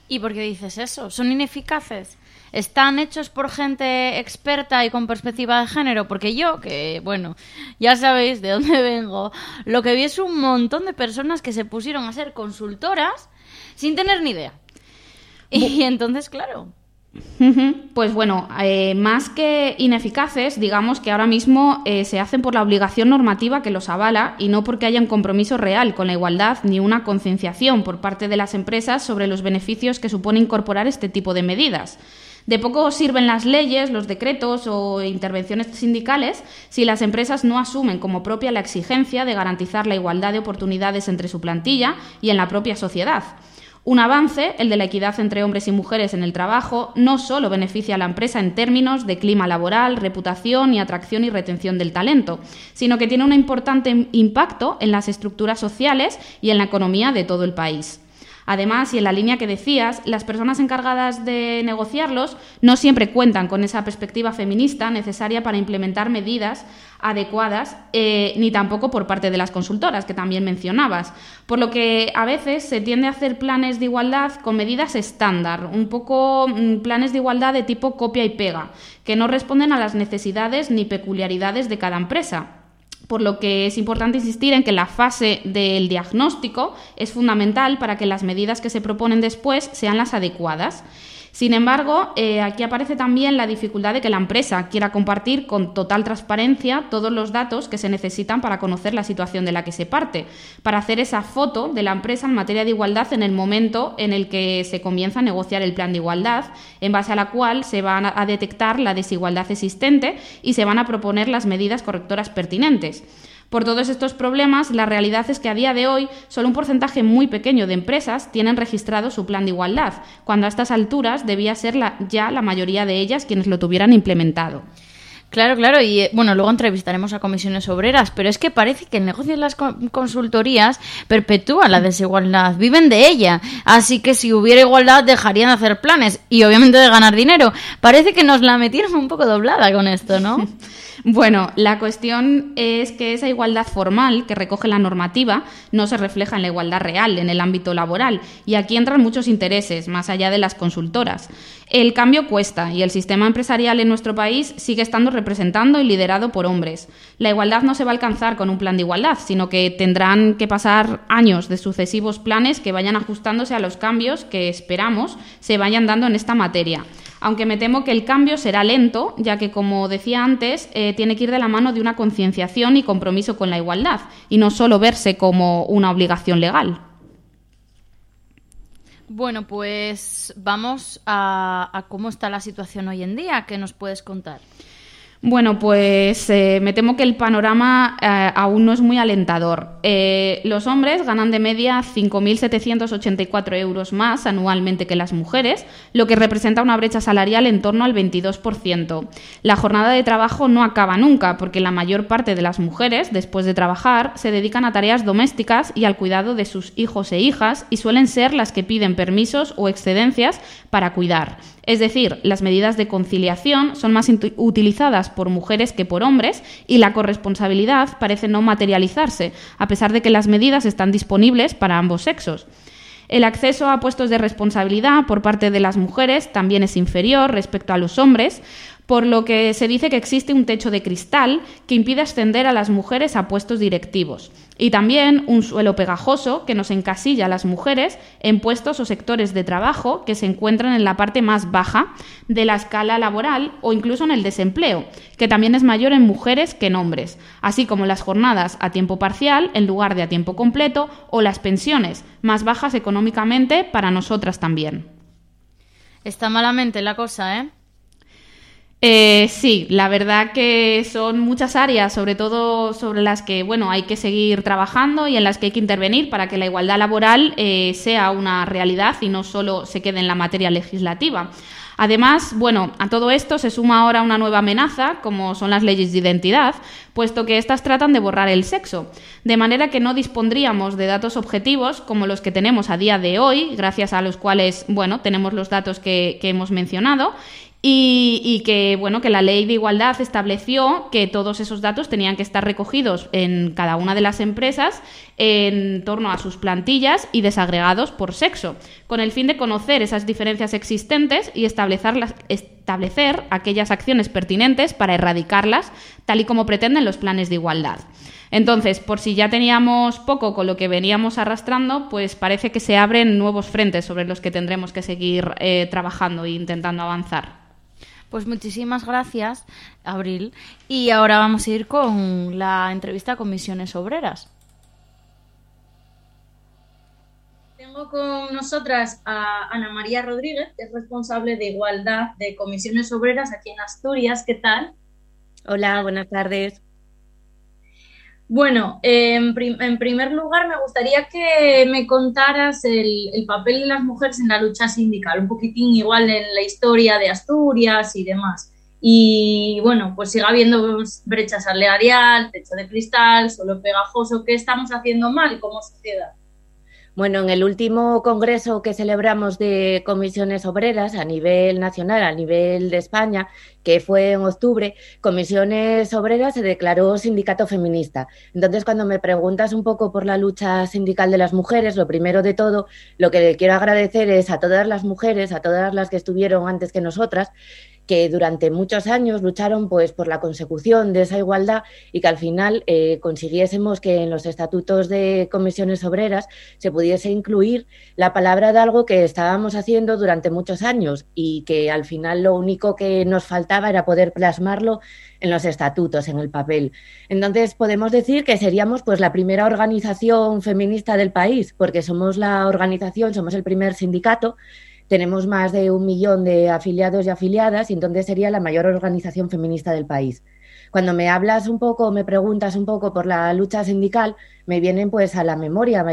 [SPEAKER 2] ¿Y por qué dices eso? ¿Son ineficaces? ¿Están hechos por gente experta y con perspectiva de género? Porque yo, que bueno, ya sabéis de dónde vengo, lo que vi es un montón de personas que se pusieron a ser consultoras sin tener ni idea. Y entonces, claro,
[SPEAKER 16] pues bueno, eh, más que ineficaces, digamos que ahora mismo eh, se hacen por la obligación normativa que los avala y no porque haya un compromiso real con la igualdad ni una concienciación por parte de las empresas sobre los beneficios que supone incorporar este tipo de medidas. De poco sirven las leyes, los decretos o intervenciones sindicales si las empresas no asumen como propia la exigencia de garantizar la igualdad de oportunidades entre su plantilla y en la propia sociedad. Un avance, el de la equidad entre hombres y mujeres en el trabajo, no solo beneficia a la empresa en términos de clima laboral, reputación y atracción y retención del talento, sino que tiene un importante impacto en las estructuras sociales y en la economía de todo el país. Además, y en la línea que decías, las personas encargadas de negociarlos no siempre cuentan con esa perspectiva feminista necesaria para implementar medidas adecuadas, eh, ni tampoco por parte de las consultoras, que también mencionabas. Por lo que a veces se tiende a hacer planes de igualdad con medidas estándar, un poco mm, planes de igualdad de tipo copia y pega, que no responden a las necesidades ni peculiaridades de cada empresa por lo que es importante insistir en que la fase del diagnóstico es fundamental para que las medidas que se proponen después sean las adecuadas. Sin embargo, eh, aquí aparece también la dificultad de que la empresa quiera compartir con total transparencia todos los datos que se necesitan para conocer la situación de la que se parte, para hacer esa foto de la empresa en materia de igualdad en el momento en el que se comienza a negociar el plan de igualdad, en base a la cual se va a detectar la desigualdad existente y se van a proponer las medidas correctoras pertinentes. Por todos estos problemas, la realidad es que a día de hoy solo un porcentaje muy pequeño de empresas tienen registrado su plan de igualdad, cuando a estas alturas debía ser ya la mayoría de ellas quienes lo tuvieran implementado.
[SPEAKER 2] Claro, claro, y eh, bueno, luego entrevistaremos a comisiones obreras, pero es que parece que el negocio de las consultorías perpetúa la desigualdad, viven de ella, así que si hubiera igualdad dejarían de hacer planes y obviamente de ganar dinero. Parece que nos la metieron un poco doblada con esto, ¿no?
[SPEAKER 16] Bueno, la cuestión es que esa igualdad formal que recoge la normativa no se refleja en la igualdad real, en el ámbito laboral, y aquí entran muchos intereses, más allá de las consultoras. El cambio cuesta y el sistema empresarial en nuestro país sigue estando representando y liderado por hombres. La igualdad no se va a alcanzar con un plan de igualdad, sino que tendrán que pasar años de sucesivos planes que vayan ajustándose a los cambios que esperamos se vayan dando en esta materia aunque me temo que el cambio será lento, ya que, como decía antes, eh, tiene que ir de la mano de una concienciación y compromiso con la igualdad, y no solo verse como una obligación legal.
[SPEAKER 2] Bueno, pues vamos a, a cómo está la situación hoy en día. ¿Qué nos puedes contar?
[SPEAKER 16] Bueno, pues eh, me temo que el panorama eh, aún no es muy alentador. Eh, los hombres ganan de media 5.784 euros más anualmente que las mujeres, lo que representa una brecha salarial en torno al 22%. La jornada de trabajo no acaba nunca, porque la mayor parte de las mujeres, después de trabajar, se dedican a tareas domésticas y al cuidado de sus hijos e hijas y suelen ser las que piden permisos o excedencias para cuidar. Es decir, las medidas de conciliación son más utilizadas por mujeres que por hombres y la corresponsabilidad parece no materializarse, a pesar de que las medidas están disponibles para ambos sexos. El acceso a puestos de responsabilidad por parte de las mujeres también es inferior respecto a los hombres, por lo que se dice que existe un techo de cristal que impide ascender a las mujeres a puestos directivos y también un suelo pegajoso que nos encasilla a las mujeres en puestos o sectores de trabajo que se encuentran en la parte más baja de la escala laboral o incluso en el desempleo, que también es mayor en mujeres que en hombres, así como las jornadas a tiempo parcial en lugar de a tiempo completo o las pensiones más bajas económicamente para nosotras también.
[SPEAKER 2] Está malamente la cosa, ¿eh?
[SPEAKER 16] Eh, sí, la verdad que son muchas áreas, sobre todo sobre las que bueno hay que seguir trabajando y en las que hay que intervenir para que la igualdad laboral eh, sea una realidad y no solo se quede en la materia legislativa. Además, bueno, a todo esto se suma ahora una nueva amenaza, como son las leyes de identidad, puesto que éstas tratan de borrar el sexo, de manera que no dispondríamos de datos objetivos como los que tenemos a día de hoy, gracias a los cuales, bueno, tenemos los datos que, que hemos mencionado, y, que bueno que la ley de igualdad estableció que todos esos datos tenían que estar recogidos en cada una de las empresas en torno a sus plantillas y desagregados por sexo, con el fin de conocer esas diferencias existentes y establecer, aquellas acciones pertinentes para erradicarlas, tal y como pretenden los planes de igualdad. Entonces, por si ya teníamos poco con lo que veníamos arrastrando, pues parece que se abren nuevos frentes sobre los que tendremos que seguir eh, trabajando e intentando avanzar.
[SPEAKER 2] Pues muchísimas gracias, Abril. Y ahora vamos a ir con la entrevista a comisiones obreras.
[SPEAKER 15] Tengo con nosotras a Ana María Rodríguez, que es responsable de igualdad de comisiones obreras aquí en Asturias. ¿Qué tal?
[SPEAKER 17] Hola, buenas tardes.
[SPEAKER 15] Bueno, en, primer lugar me gustaría que me contaras el, papel de las mujeres en la lucha sindical, un poquitín igual en la historia de Asturias y demás. Y bueno, pues siga habiendo brechas salarial, techo de cristal, suelo pegajoso. ¿Qué estamos haciendo mal como sociedad?
[SPEAKER 17] Bueno, en el último congreso que celebramos de comisiones obreras a nivel nacional, a nivel de España, que fue en octubre, Comisiones Obreras se declaró sindicato feminista. Entonces, cuando me preguntas un poco por la lucha sindical de las mujeres, lo primero de todo, lo que le quiero agradecer es a todas las mujeres, a todas las que estuvieron antes que nosotras, que durante muchos años lucharon pues por la consecución de esa igualdad y que al final eh, consiguiésemos que en los estatutos de comisiones obreras se pudiese incluir la palabra de algo que estábamos haciendo durante muchos años y que al final lo único que nos faltaba era poder plasmarlo en los estatutos, en el papel. Entonces podemos decir que seríamos pues la primera organización feminista del país, porque somos la organización, somos el primer sindicato tenemos más de un millón de afiliados y afiliadas y entonces sería la mayor organización feminista del país. Cuando me hablas un poco, me preguntas un poco por la lucha sindical, me vienen pues a la memoria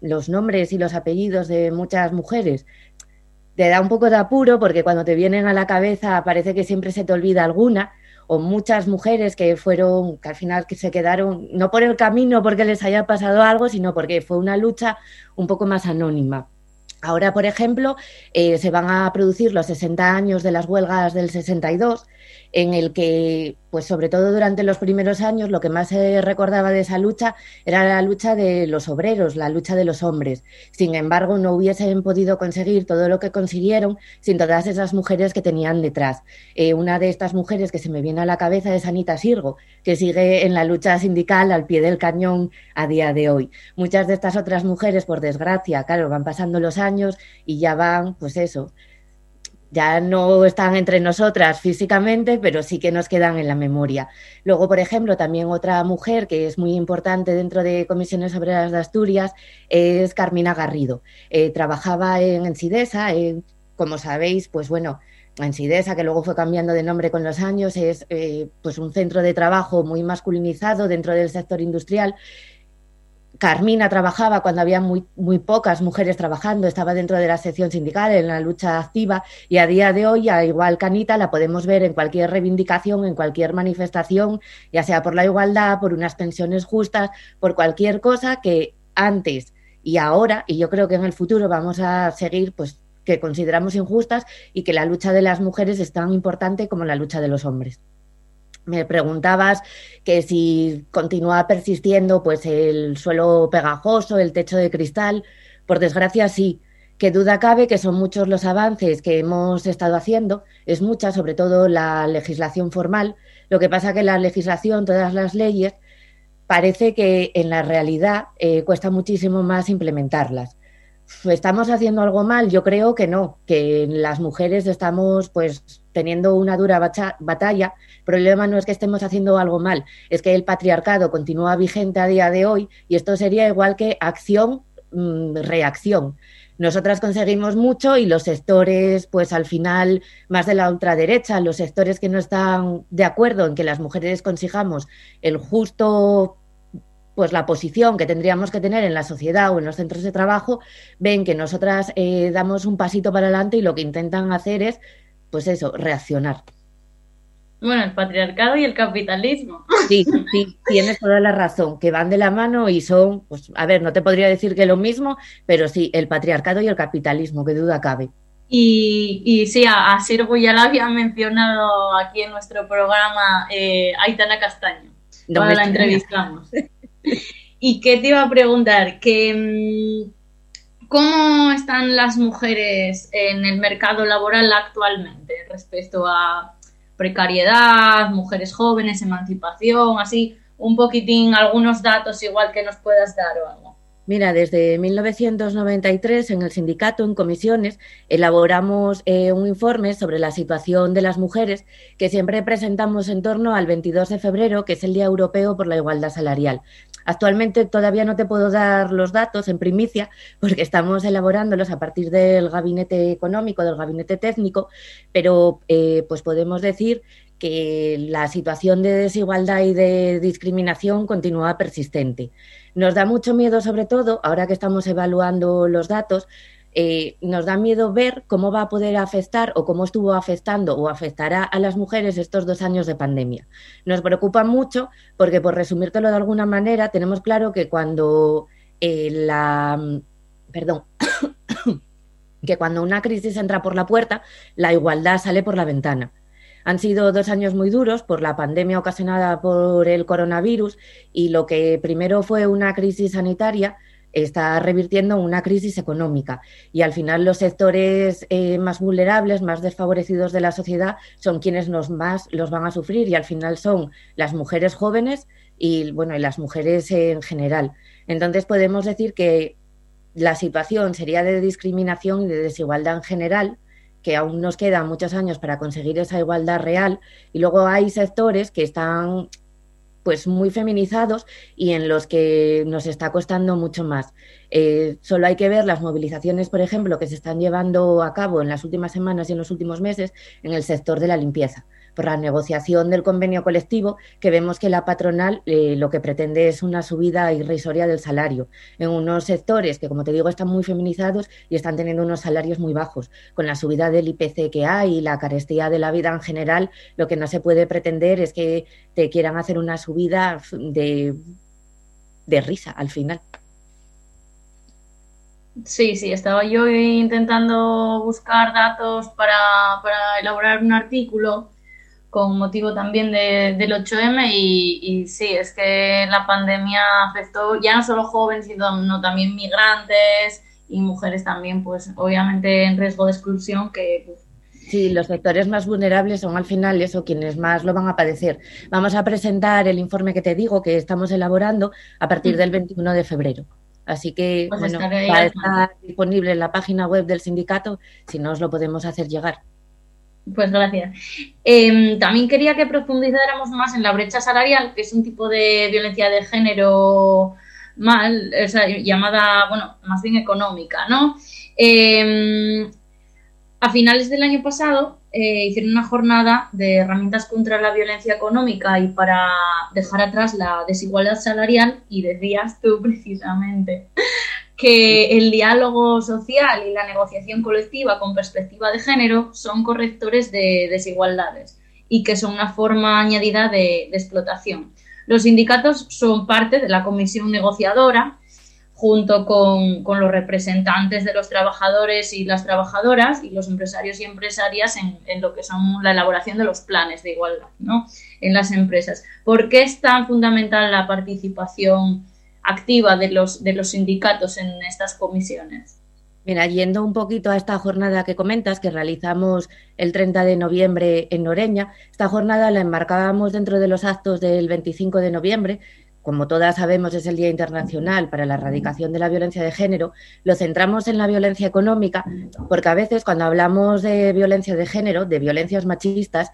[SPEAKER 17] los nombres y los apellidos de muchas mujeres. Te da un poco de apuro porque cuando te vienen a la cabeza parece que siempre se te olvida alguna o muchas mujeres que fueron, que al final que se quedaron, no por el camino porque les haya pasado algo, sino porque fue una lucha un poco más anónima. Ahora, por ejemplo, eh, se van a producir los 60 años de las huelgas del 62 en el que, pues sobre todo durante los primeros años, lo que más se recordaba de esa lucha era la lucha de los obreros, la lucha de los hombres. Sin embargo, no hubiesen podido conseguir todo lo que consiguieron sin todas esas mujeres que tenían detrás. Eh, una de estas mujeres que se me viene a la cabeza es Anita Sirgo, que sigue en la lucha sindical al pie del cañón a día de hoy. Muchas de estas otras mujeres, por desgracia, claro, van pasando los años y ya van, pues eso, ya no están entre nosotras físicamente, pero sí que nos quedan en la memoria. Luego, por ejemplo, también otra mujer que es muy importante dentro de Comisiones Obreras de Asturias es Carmina Garrido. Eh, trabajaba en Ensidesa, como sabéis, pues bueno, en Sidesa, que luego fue cambiando de nombre con los años, es eh, pues un centro de trabajo muy masculinizado dentro del sector industrial. Carmina trabajaba cuando había muy, muy pocas mujeres trabajando, estaba dentro de la sección sindical en la lucha activa y a día de hoy, a igual Canita, la podemos ver en cualquier reivindicación, en cualquier manifestación, ya sea por la igualdad, por unas pensiones justas, por cualquier cosa que antes y ahora, y yo creo que en el futuro vamos a seguir pues que consideramos injustas y que la lucha de las mujeres es tan importante como la lucha de los hombres. Me preguntabas que si continúa persistiendo pues el suelo pegajoso, el techo de cristal. Por desgracia, sí. Que duda cabe que son muchos los avances que hemos estado haciendo, es mucha, sobre todo la legislación formal. Lo que pasa que la legislación, todas las leyes, parece que en la realidad eh, cuesta muchísimo más implementarlas. ¿Estamos haciendo algo mal? Yo creo que no, que las mujeres estamos pues teniendo una dura batalla. El problema no es que estemos haciendo algo mal, es que el patriarcado continúa vigente a día de hoy y esto sería igual que acción, mm, reacción. Nosotras conseguimos mucho y los sectores, pues al final, más de la ultraderecha, los sectores que no están de acuerdo en que las mujeres consigamos el justo pues la posición que tendríamos que tener en la sociedad o en los centros de trabajo, ven que nosotras eh, damos un pasito para adelante y lo que intentan hacer es, pues eso, reaccionar.
[SPEAKER 15] Bueno, el patriarcado y el capitalismo.
[SPEAKER 17] Sí, sí, tienes toda la razón, que van de la mano y son, pues, a ver, no te podría decir que lo mismo, pero sí, el patriarcado y el capitalismo, que duda cabe.
[SPEAKER 15] Y, y sí, a, a Sirvo ya lo había mencionado aquí en nuestro programa eh, Aitana Castaño.
[SPEAKER 17] No
[SPEAKER 15] la entrevistamos. ¿Y qué te iba a preguntar? Que, mm, ¿Cómo están las mujeres en el mercado laboral actualmente respecto a precariedad, mujeres jóvenes, emancipación, así un poquitín, algunos datos igual que nos puedas dar o algo?
[SPEAKER 17] Mira, desde 1993 en el sindicato, en comisiones, elaboramos eh, un informe sobre la situación de las mujeres que siempre presentamos en torno al 22 de febrero, que es el Día Europeo por la Igualdad Salarial. Actualmente todavía no te puedo dar los datos en primicia porque estamos elaborándolos a partir del gabinete económico, del gabinete técnico, pero eh, pues podemos decir que la situación de desigualdad y de discriminación continúa persistente. Nos da mucho miedo, sobre todo, ahora que estamos evaluando los datos, eh, nos da miedo ver cómo va a poder afectar o cómo estuvo afectando o afectará a las mujeres estos dos años de pandemia. Nos preocupa mucho porque, por resumírtelo de alguna manera, tenemos claro que cuando eh, la... Perdón. que cuando una crisis entra por la puerta, la igualdad sale por la ventana. Han sido dos años muy duros por la pandemia ocasionada por el coronavirus y lo que primero fue una crisis sanitaria está revirtiendo en una crisis económica. Y al final los sectores eh, más vulnerables, más desfavorecidos de la sociedad son quienes nos más los van a sufrir. Y al final son las mujeres jóvenes y bueno, y las mujeres en general. Entonces podemos decir que la situación sería de discriminación y de desigualdad en general, que aún nos quedan muchos años para conseguir esa igualdad real. Y luego hay sectores que están pues muy feminizados y en los que nos está costando mucho más. Eh, solo hay que ver las movilizaciones, por ejemplo, que se están llevando a cabo en las últimas semanas y en los últimos meses en el sector de la limpieza, la negociación del convenio colectivo, que vemos que la patronal eh, lo que pretende es una subida irrisoria del salario en unos sectores que, como te digo, están muy feminizados y están teniendo unos salarios muy bajos. Con la subida del IPC que hay y la carestía de la vida en general, lo que no se puede pretender es que te quieran hacer una subida de, de risa al final.
[SPEAKER 15] Sí, sí, estaba yo intentando buscar datos para elaborar un artículo con motivo también de, del 8M y, y, sí, es que la pandemia afectó ya no solo jóvenes, sino también migrantes y mujeres también, pues obviamente en riesgo de exclusión que... Pues,
[SPEAKER 17] Sí, los sectores más vulnerables son al final eso, quienes más lo van a padecer. Vamos a presentar el informe que te digo que estamos elaborando a partir del 21 de febrero. Así que
[SPEAKER 15] pues
[SPEAKER 17] bueno, va a estar disponible en la página web del sindicato si no os lo podemos hacer llegar.
[SPEAKER 15] Pues gracias. Eh, también quería que profundizáramos más en la brecha salarial, que es un tipo de violencia de género mal, o sea, llamada, bueno, más bien económica, ¿no? Eh, a finales del año pasado eh, hicieron una jornada de herramientas contra la violencia económica y para dejar atrás la desigualdad salarial y decías tú precisamente que el diálogo social y la negociación colectiva con perspectiva de género son correctores de desigualdades y que son una forma añadida de, explotación. Los sindicatos son parte de la comisión negociadora junto con, con, los representantes de los trabajadores y las trabajadoras y los empresarios y empresarias en, en, lo que son la elaboración de los planes de igualdad ¿no? en las empresas. ¿Por qué es tan fundamental la participación activa de los, de los sindicatos en estas comisiones?
[SPEAKER 17] Mira, yendo un poquito a esta jornada que comentas, que realizamos el 30 de noviembre en Noreña, esta jornada la enmarcábamos dentro de los actos del 25 de noviembre, como todas sabemos es el Día Internacional para la Erradicación de la Violencia de Género, lo centramos en la violencia económica, porque a veces cuando hablamos de violencia de género, de violencias machistas,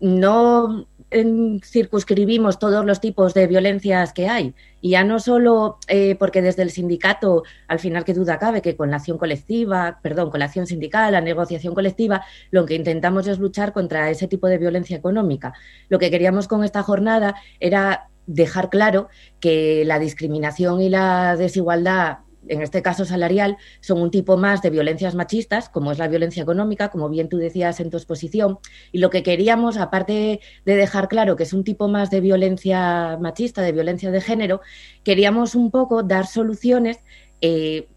[SPEAKER 17] no circunscribimos todos los tipos de violencias que hay. Y ya no solo eh, porque desde el sindicato, al final que duda cabe, que con la acción colectiva, perdón, con la acción sindical, la negociación colectiva, lo que intentamos es luchar contra ese tipo de violencia económica. Lo que queríamos con esta jornada era dejar claro que la discriminación y la desigualdad en este caso salarial, son un tipo más de violencias machistas, como es la violencia económica, como bien tú decías en tu exposición. Y lo que queríamos, aparte de dejar claro que es un tipo más de violencia machista, de violencia de género, queríamos un poco dar soluciones. Eh,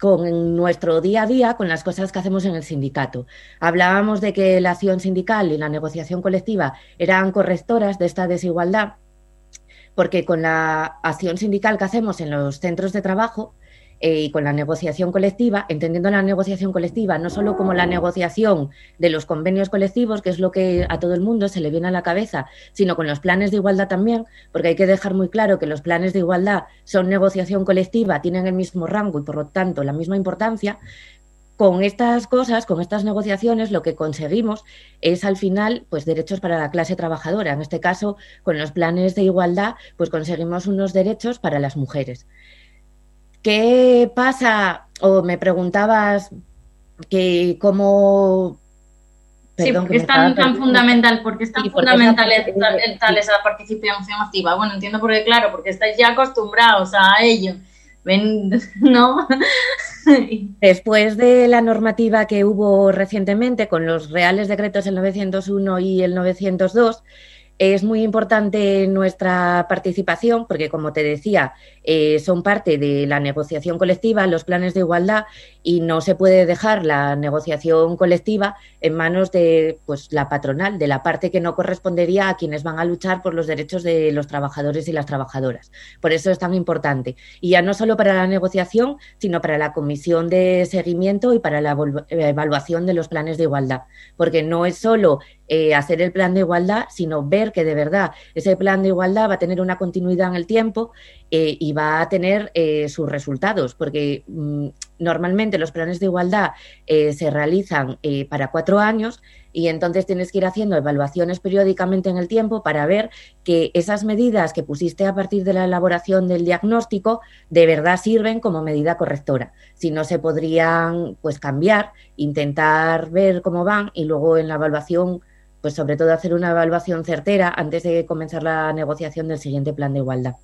[SPEAKER 17] con nuestro día a día, con las cosas que hacemos en el sindicato. Hablábamos de que la acción sindical y la negociación colectiva eran correctoras de esta desigualdad porque con la acción sindical que hacemos en los centros de trabajo eh, y con la negociación colectiva, entendiendo la negociación colectiva no solo como la negociación de los convenios colectivos, que es lo que a todo el mundo se le viene a la cabeza, sino con los planes de igualdad también, porque hay que dejar muy claro que los planes de igualdad son negociación colectiva, tienen el mismo rango y por lo tanto la misma importancia, con estas cosas, con estas negociaciones, lo que conseguimos es al final, pues derechos para la clase trabajadora. En este caso, con los planes de igualdad, pues conseguimos unos derechos para las mujeres. ¿Qué pasa? O me preguntabas que cómo
[SPEAKER 15] sí, porque es tan, tan fundamental, porque es tan sí, fundamental es, es, tal, esa participación activa. Bueno, entiendo por qué, claro, porque estáis ya acostumbrados a ello. Ven, ¿no?
[SPEAKER 17] Después de la normativa que hubo recientemente con los reales decretos el 901 y el 902, es muy importante nuestra participación porque, como te decía, eh, son parte de la negociación colectiva, los planes de igualdad, y no se puede dejar la negociación colectiva en manos de pues, la patronal, de la parte que no correspondería a quienes van a luchar por los derechos de los trabajadores y las trabajadoras. Por eso es tan importante. Y ya no solo para la negociación, sino para la comisión de seguimiento y para la evaluación de los planes de igualdad. Porque no es solo eh, hacer el plan de igualdad, sino ver que de verdad ese plan de igualdad va a tener una continuidad en el tiempo eh, y va a tener eh, sus resultados, porque mm, normalmente los planes de igualdad eh, se realizan para cuatro años y entonces tienes que ir haciendo evaluaciones periódicamente en el tiempo para ver que esas medidas que pusiste a partir de la elaboración del diagnóstico de verdad sirven como medida correctora. Si no, se podrían pues cambiar, intentar ver cómo van y luego en la evaluación pues sobre todo hacer una evaluación certera antes de comenzar la negociación del siguiente plan de igualdad.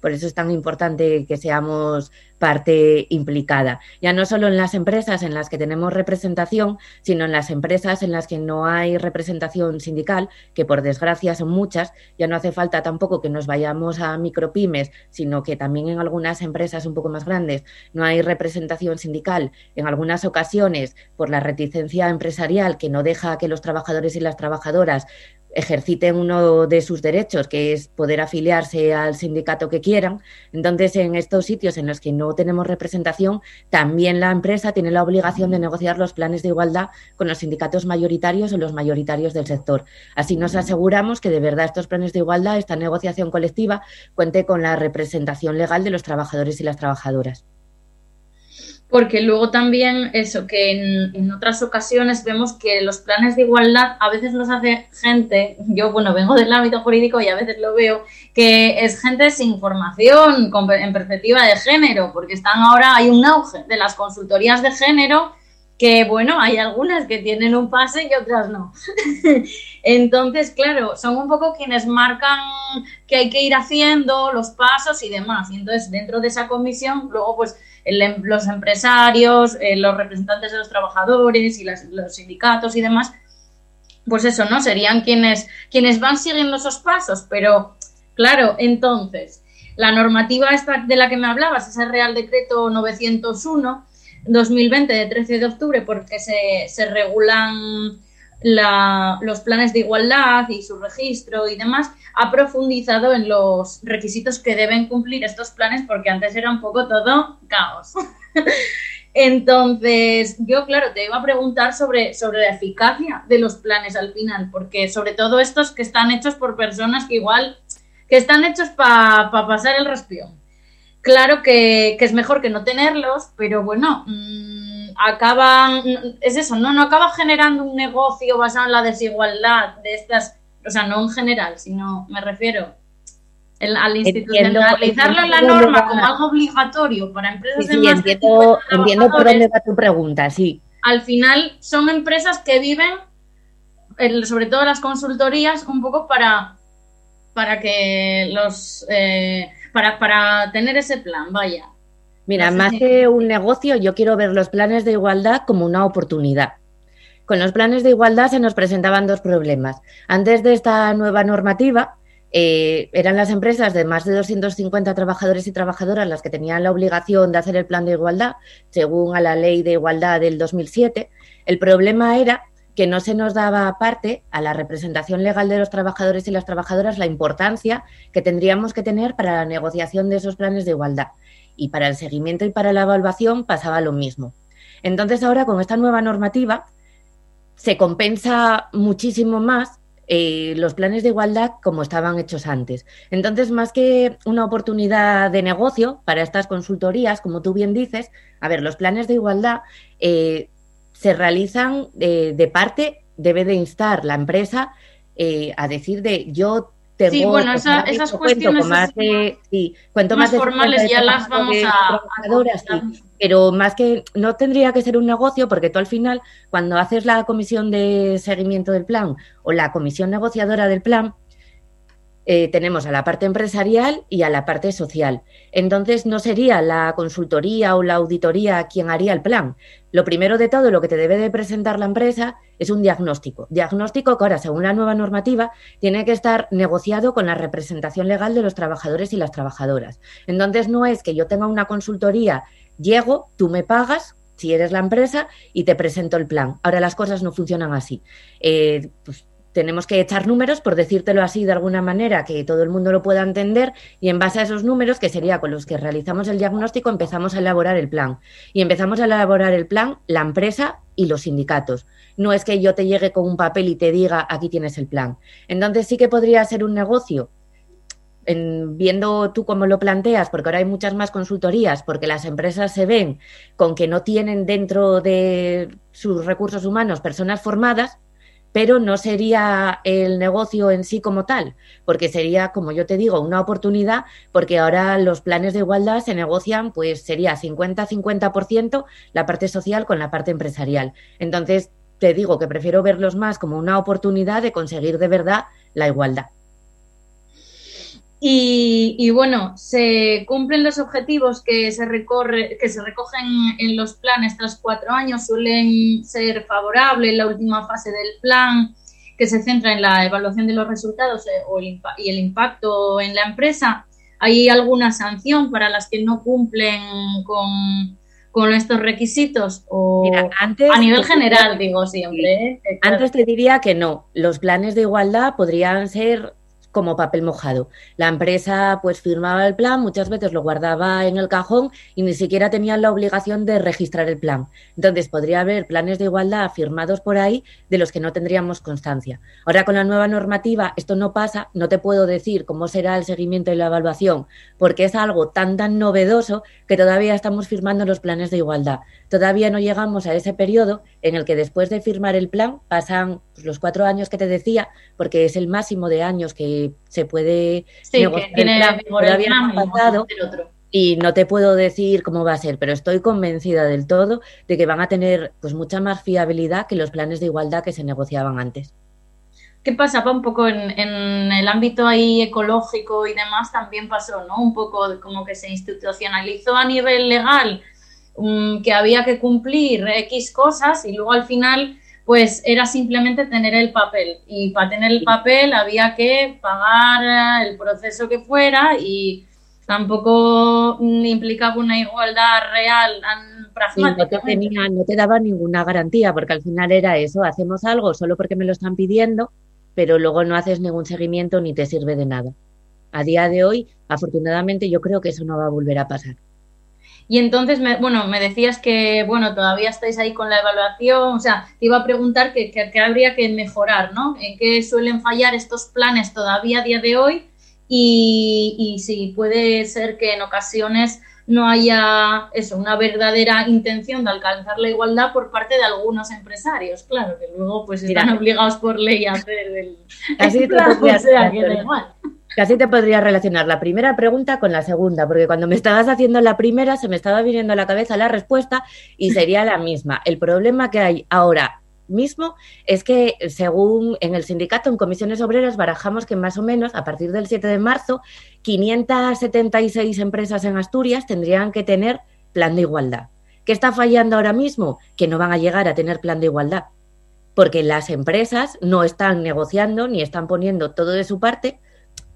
[SPEAKER 17] Por eso es tan importante que seamos parte implicada, ya no solo en las empresas en las que tenemos representación, sino en las empresas en las que no hay representación sindical, que por desgracia son muchas, ya no hace falta tampoco que nos vayamos a micropymes, sino que también en algunas empresas un poco más grandes no hay representación sindical, en algunas ocasiones por la reticencia empresarial que no deja que los trabajadores y las trabajadoras ejerciten uno de sus derechos, que es poder afiliarse al sindicato que quieran. Entonces, en estos sitios en los que no tenemos representación, también la empresa tiene la obligación de negociar los planes de igualdad con los sindicatos mayoritarios o los mayoritarios del sector. Así nos aseguramos que de verdad estos planes de igualdad, esta negociación colectiva, cuente con la representación legal de los trabajadores y las trabajadoras
[SPEAKER 15] porque luego también eso, que en, en, otras ocasiones vemos que los planes de igualdad a veces los hace gente, yo bueno, vengo del ámbito jurídico y a veces lo veo, que es gente sin formación con, en perspectiva de género, porque están ahora, hay un auge de las consultorías de género que bueno, hay algunas que tienen un pase y otras no. Entonces, claro, son un poco quienes marcan que hay que ir haciendo los pasos y demás. Y entonces, dentro de esa comisión, luego, pues, em- los empresarios, eh, los representantes de los trabajadores y las- los sindicatos y demás, pues eso, ¿no? Serían quienes, quienes van siguiendo esos pasos. Pero, claro, entonces, la normativa esta de la que me hablabas, ese Real Decreto 901, 2020 de 13 de octubre porque se, se regulan la- los planes de igualdad y su registro y demás, ha profundizado en los requisitos que deben cumplir estos planes porque antes era un poco todo caos. Entonces, yo, claro, te iba a preguntar sobre, sobre la eficacia de los planes al final, porque sobre todo estos que están hechos por personas que igual, que están hechos para pasar el respión. Claro que, que es mejor que no tenerlos, pero bueno, mm, acaban, es eso, ¿no? No acaba generando un negocio basado en la desigualdad de estas, o sea, no en general, sino me refiero el- al institucionalizarlo en la norma como algo obligatorio para empresas
[SPEAKER 17] Sí,
[SPEAKER 15] de más de
[SPEAKER 17] entiendo,
[SPEAKER 15] 50
[SPEAKER 17] entiendo por dónde va tu pregunta, sí.
[SPEAKER 15] al final son empresas que viven, el- sobre todo las consultorías, un poco para, para que los eh, para, para tener ese plan, vaya.
[SPEAKER 17] Mira, más que un negocio, yo quiero ver los planes de igualdad como una oportunidad. Con los planes de igualdad se nos presentaban dos problemas. Antes de esta nueva normativa, eh, eran las empresas de más de 250 trabajadores y trabajadoras las que tenían la obligación de hacer el plan de igualdad, según a la ley de igualdad del 2007. El problema era que no se nos daba parte a la representación legal de los trabajadores y las trabajadoras la importancia que tendríamos que tener para la negociación de esos planes de igualdad. Y para el seguimiento y para la evaluación pasaba lo mismo. Entonces ahora con esta nueva normativa se compensa muchísimo más eh, los planes de igualdad como estaban hechos antes. Entonces, más que una oportunidad de negocio para estas consultorías, como tú bien dices, a ver, los planes de igualdad eh, se realizan eh, de parte, debe de instar la empresa a decir de yo tengo
[SPEAKER 15] Sí, bueno, esa- esas cuestiones
[SPEAKER 17] más
[SPEAKER 15] así
[SPEAKER 17] de, sí, cuento
[SPEAKER 15] más
[SPEAKER 17] más de
[SPEAKER 15] formales
[SPEAKER 17] 50
[SPEAKER 15] ya las vamos a- a
[SPEAKER 17] trabajadoras, sí. pero más que no tendría que ser un negocio porque tú al final cuando haces la comisión de seguimiento del plan o la comisión negociadora del plan eh, tenemos a la parte empresarial y a la parte social. Entonces, no sería la consultoría o la auditoría quien haría el plan. Lo primero de todo, lo que te debe de presentar la empresa es un diagnóstico. Diagnóstico que ahora, según la nueva normativa, tiene que estar negociado con la representación legal de los trabajadores y las trabajadoras. Entonces, no es que yo tenga una consultoría, llego, tú me pagas, si eres la empresa, y te presento el plan. Ahora las cosas no funcionan así. Eh, pues, tenemos que echar números, por decírtelo así de alguna manera, que todo el mundo lo pueda entender, y en base a esos números, que sería con los que realizamos el diagnóstico, empezamos a elaborar el plan. Y empezamos a elaborar el plan la empresa y los sindicatos. No es que yo te llegue con un papel y te diga, aquí tienes el plan. Entonces sí que podría ser un negocio, en- viendo tú cómo lo planteas, porque ahora hay muchas más consultorías, porque las empresas se ven con que no tienen dentro de sus recursos humanos personas formadas, pero no sería el negocio en sí como tal, porque sería, como yo te digo, una oportunidad, porque ahora los planes de igualdad se negocian, pues sería 50-50% la parte social con la parte empresarial. Entonces, te digo que prefiero verlos más como una oportunidad de conseguir de verdad la igualdad.
[SPEAKER 15] Y, y bueno, se cumplen los objetivos que se, recorre, que se recogen en los planes tras cuatro años, suelen ser favorables la última fase del plan, que se centra en la evaluación de los resultados eh, o el impa- y el impacto en la empresa. ¿Hay alguna sanción para las que no cumplen con, con estos requisitos? O
[SPEAKER 17] antes
[SPEAKER 15] a nivel general,
[SPEAKER 17] diría-
[SPEAKER 15] digo siempre. ¿eh? Claro.
[SPEAKER 17] Antes te diría que no, los planes de igualdad podrían ser como papel mojado. La empresa pues firmaba el plan, muchas veces lo guardaba en el cajón y ni siquiera tenían la obligación de registrar el plan. Entonces podría haber planes de igualdad firmados por ahí de los que no tendríamos constancia. Ahora con la nueva normativa esto no pasa, no te puedo decir cómo será el seguimiento y la evaluación, porque es algo tan tan novedoso que todavía estamos firmando los planes de igualdad. Todavía no llegamos a ese periodo en el que después de firmar el plan pasan pues, los cuatro años que te decía, porque es el máximo de años que se puede
[SPEAKER 15] Sí, que tiene
[SPEAKER 17] el plan. no pasado.
[SPEAKER 15] el otro.
[SPEAKER 17] Y no te puedo decir cómo va a ser, pero estoy convencida del todo de que van a tener pues mucha más fiabilidad que los planes de igualdad que se negociaban antes.
[SPEAKER 15] ¿Qué pasaba un poco en, en el ámbito ahí ecológico y demás? También pasó, ¿no? Un poco como que se institucionalizó a nivel legal mm, que había que cumplir X cosas y luego al final pues era simplemente tener el papel y para tener el papel había que pagar el proceso que fuera y tampoco implicaba una igualdad real tan
[SPEAKER 17] Sí, no, te tenía- no te daba ninguna garantía, porque al final era eso, hacemos algo solo porque me lo están pidiendo, pero luego no haces ningún seguimiento ni te sirve de nada. A día de hoy, afortunadamente, yo creo que eso no va a volver a pasar.
[SPEAKER 15] Y entonces, me, bueno, me decías que, bueno, todavía estáis ahí con la evaluación, o sea, te iba a preguntar qué que, que habría que mejorar, ¿no? ¿En qué suelen fallar estos planes todavía a día de hoy? Y, y si puede ser que en ocasiones no haya eso, una verdadera intención de alcanzar la igualdad por parte de algunos empresarios, claro, que luego pues
[SPEAKER 17] Mira.
[SPEAKER 15] están obligados por ley a hacer el, el plan, o sea, que da igual.
[SPEAKER 17] Casi te podría relacionar la primera pregunta con la segunda, porque cuando me estabas haciendo la primera se me estaba viniendo a la cabeza la respuesta y sería la misma. El problema que hay ahora mismo es que según en el sindicato, en comisiones obreras, barajamos que más o menos a partir del 7 de marzo, 576 empresas en Asturias tendrían que tener plan de igualdad. ¿Qué está fallando ahora mismo? Que no van a llegar a tener plan de igualdad porque las empresas no están negociando ni están poniendo todo de su parte.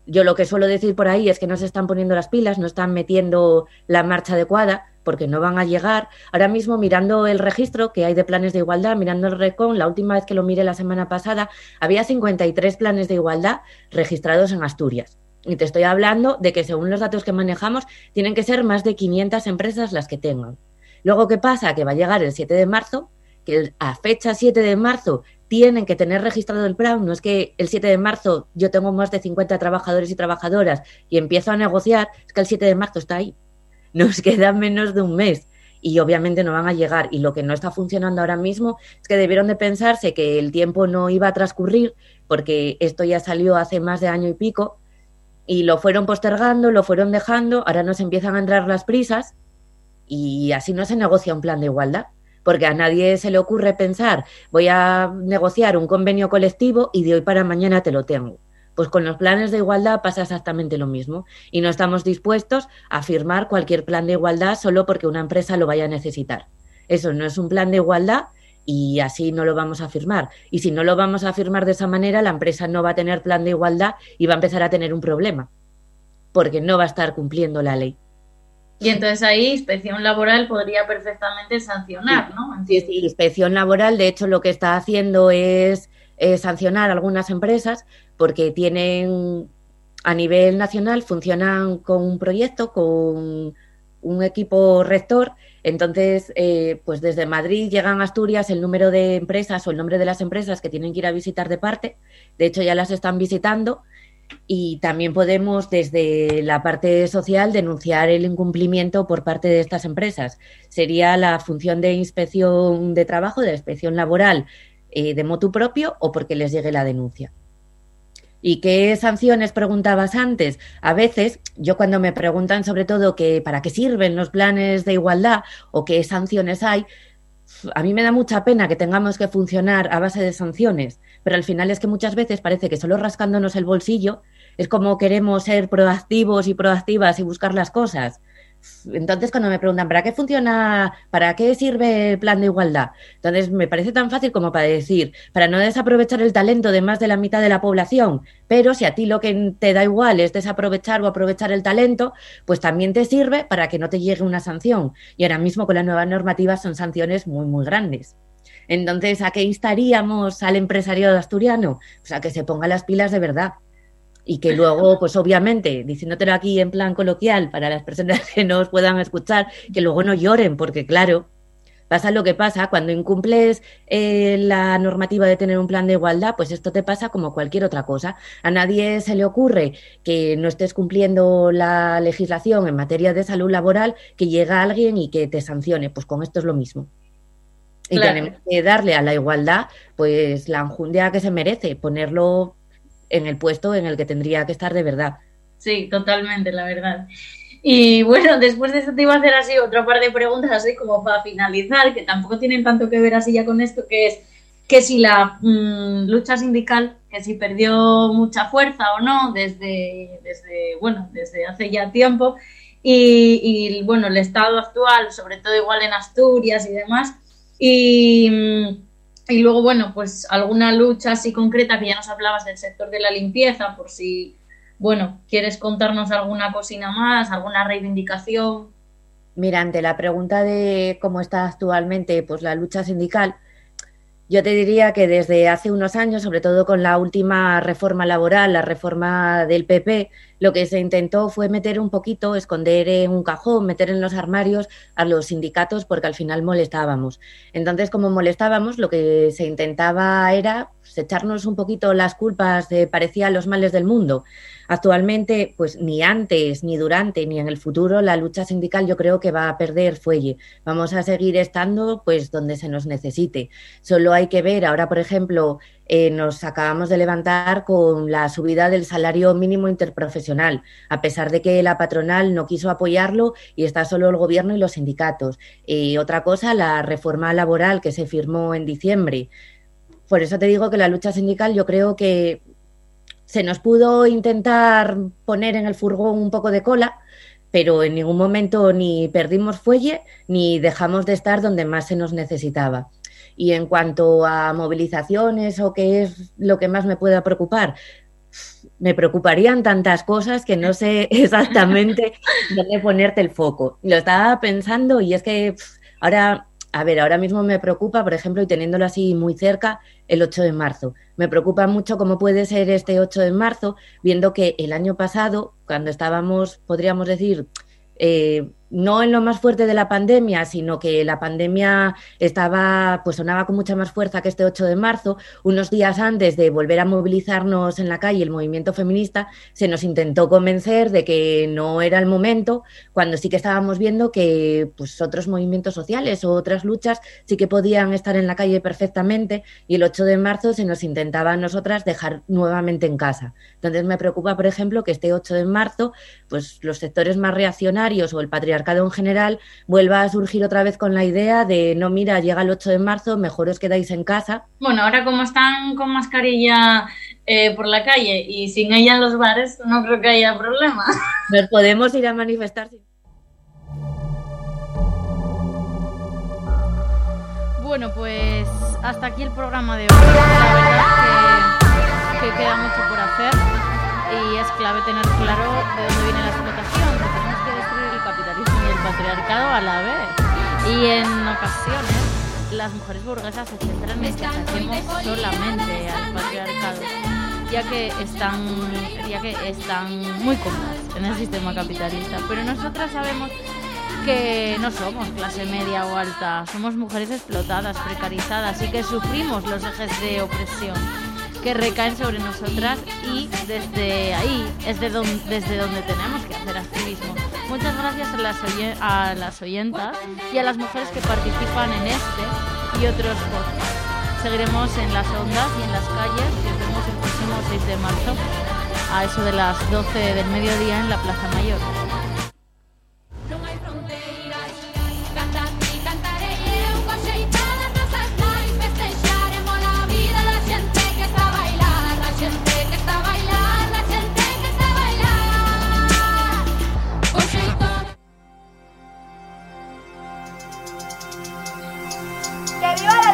[SPEAKER 17] Yo lo que suelo decir por ahí es que no se están poniendo las pilas, no están metiendo la marcha adecuada porque no van a llegar. Ahora mismo mirando el registro que hay de planes de igualdad, mirando el RECON, la última vez que lo miré la semana pasada, había 53 planes de igualdad registrados en Asturias. Y te estoy hablando de que según los datos que manejamos, tienen que ser más de 500 empresas las que tengan. Luego, ¿qué pasa? Que va a llegar el 7 de marzo, que a fecha 7 de marzo tienen que tener registrado el plan. No es que el 7 de marzo yo tengo más de 50 trabajadores y trabajadoras y empiezo a negociar, es que el 7 de marzo está ahí. Nos queda menos de un mes y obviamente no van a llegar. Y lo que no está funcionando ahora mismo es que debieron de pensarse que el tiempo no iba a transcurrir porque esto ya salió hace más de año y pico y lo fueron postergando, lo fueron dejando, ahora nos empiezan a entrar las prisas y así no se negocia un plan de igualdad, porque a nadie se le ocurre pensar, voy a negociar un convenio colectivo y de hoy para mañana te lo tengo. Pues con los planes de igualdad pasa exactamente lo mismo y no estamos dispuestos a firmar cualquier plan de igualdad solo porque una empresa lo vaya a necesitar. Eso no es un plan de igualdad y así no lo vamos a firmar. Y si no lo vamos a firmar de esa manera, la empresa no va a tener plan de igualdad y va a empezar a tener un problema, porque no va a estar cumpliendo la ley.
[SPEAKER 15] Y entonces ahí inspección laboral podría perfectamente sancionar, ¿no?
[SPEAKER 17] Sí, sí, inspección laboral, de hecho, lo que está haciendo es eh, sancionar algunas empresas porque tienen a nivel nacional, funcionan con un proyecto, con un equipo rector. Entonces, eh, pues desde Madrid llegan a Asturias el número de empresas o el nombre de las empresas que tienen que ir a visitar de parte. De hecho, ya las están visitando. Y también podemos, desde la parte social, denunciar el incumplimiento por parte de estas empresas. Sería la función de inspección de trabajo, de inspección laboral, eh, de motu propio o porque les llegue la denuncia. ¿Y qué sanciones preguntabas antes? A veces, yo cuando me preguntan sobre todo que para qué sirven los planes de igualdad o qué sanciones hay, a mí me da mucha pena que tengamos que funcionar a base de sanciones, pero al final es que muchas veces parece que solo rascándonos el bolsillo es como queremos ser proactivos y proactivas y buscar las cosas. Entonces, cuando me preguntan, ¿para qué funciona, para qué sirve el plan de igualdad? Entonces, me parece tan fácil como para decir, para no desaprovechar el talento de más de la mitad de la población, pero si a ti lo que te da igual es desaprovechar o aprovechar el talento, pues también te sirve para que no te llegue una sanción. Y ahora mismo con la nueva normativa son sanciones muy, muy grandes. Entonces, ¿a qué instaríamos al empresariado asturiano? Pues a que se ponga las pilas de verdad y que luego, pues obviamente, diciéndotelo aquí en plan coloquial para las personas que nos puedan escuchar, que luego no lloren, porque claro, pasa lo que pasa, cuando incumples eh, la normativa de tener un plan de igualdad, pues esto te pasa como cualquier otra cosa. A nadie se le ocurre que no estés cumpliendo la legislación en materia de salud laboral, que llega alguien y que te sancione, pues con esto es lo mismo. Y
[SPEAKER 15] Claro.
[SPEAKER 17] tenemos que darle a la igualdad, pues la enjundia que se merece, ponerlo en el puesto en el que tendría que estar de verdad.
[SPEAKER 15] Sí, totalmente, la verdad. Y bueno, después de esto te iba a hacer así otra par de preguntas, así como para finalizar, que tampoco tienen tanto que ver así ya con esto, que es que si la mm, lucha sindical, que si perdió mucha fuerza o no desde, desde, bueno, desde hace ya tiempo, y, y, bueno, el estado actual, sobre todo igual en Asturias y demás, y, y luego, bueno, pues alguna lucha así concreta que ya nos hablabas del sector de la limpieza, por si bueno, ¿quieres contarnos alguna cocina más, alguna reivindicación?
[SPEAKER 17] Mira, ante la pregunta de cómo está actualmente pues, la lucha sindical, yo te diría que desde hace unos años, sobre todo con la última reforma laboral, la reforma del PP, lo que se intentó fue meter un poquito, esconder en un cajón, meter en los armarios a los sindicatos porque al final molestábamos. Entonces, como molestábamos, lo que se intentaba era pues, echarnos un poquito las culpas de parecía los males del mundo. Actualmente, pues ni antes, ni durante, ni en el futuro, la lucha sindical yo creo que va a perder fuelle. Vamos a seguir estando pues donde se nos necesite. Solo hay que ver, ahora por ejemplo, eh, nos acabamos de levantar con la subida del salario mínimo interprofesional, a pesar de que la patronal no quiso apoyarlo y está solo el gobierno y los sindicatos. Y otra cosa, la reforma laboral que se firmó en diciembre. Por eso te digo que la lucha sindical yo creo que se nos pudo intentar poner en el furgón un poco de cola, pero en ningún momento ni perdimos fuelle ni dejamos de estar donde más se nos necesitaba. Y en cuanto a movilizaciones o qué es lo que más me pueda preocupar, me preocuparían tantas cosas que no sé exactamente dónde ponerte el foco. Lo estaba pensando y es que ahora a ver, ahora mismo me preocupa, por ejemplo, y teniéndolo así muy cerca, el 8 de marzo. Me preocupa mucho cómo puede ser este 8 de marzo, viendo que el año pasado, cuando estábamos, podríamos decir, eh, no en lo más fuerte de la pandemia, sino que la pandemia estaba, pues sonaba con mucha más fuerza que este 8 de marzo. Unos días antes de volver a movilizarnos en la calle el movimiento feminista, se nos intentó convencer de que no era el momento, cuando sí que estábamos viendo que pues, otros movimientos sociales o otras luchas sí que podían estar en la calle perfectamente y el 8 de marzo se nos intentaba a nosotras dejar nuevamente en casa. Entonces me preocupa, por ejemplo, que este 8 de marzo, pues los sectores más reaccionarios o el patriarcado en general vuelva a surgir otra vez con la idea de no, mira, llega el 8 de marzo, mejor os quedáis en casa.
[SPEAKER 15] Bueno, ahora como están con mascarilla eh, por la calle y sin ella en los bares, no creo que haya problema.
[SPEAKER 17] Nos podemos ir a manifestar.
[SPEAKER 2] Bueno, pues hasta aquí el programa de hoy. La verdad que, que queda mucho por hacer y es clave tener claro de dónde viene la explotación, patriarcado a la vez. Y en ocasiones las mujeres burguesas se centran en que solamente al patriarcado, ya que están, ya que están muy cómodas en el sistema capitalista. Pero nosotras sabemos que no somos clase media o alta, somos mujeres explotadas, precarizadas y que sufrimos los ejes de opresión que recaen sobre nosotras y desde ahí es de desde donde tenemos que hacer activismo. Muchas gracias a las, a oyentas y a las mujeres que participan en este y otros podcasts. Seguiremos en las ondas y en las calles y nos vemos el próximo 6 de marzo a eso de las 12 del mediodía en la Plaza Mayor.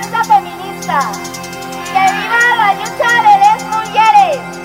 [SPEAKER 2] lucha feminista. ¡Que viva la lucha de las mujeres!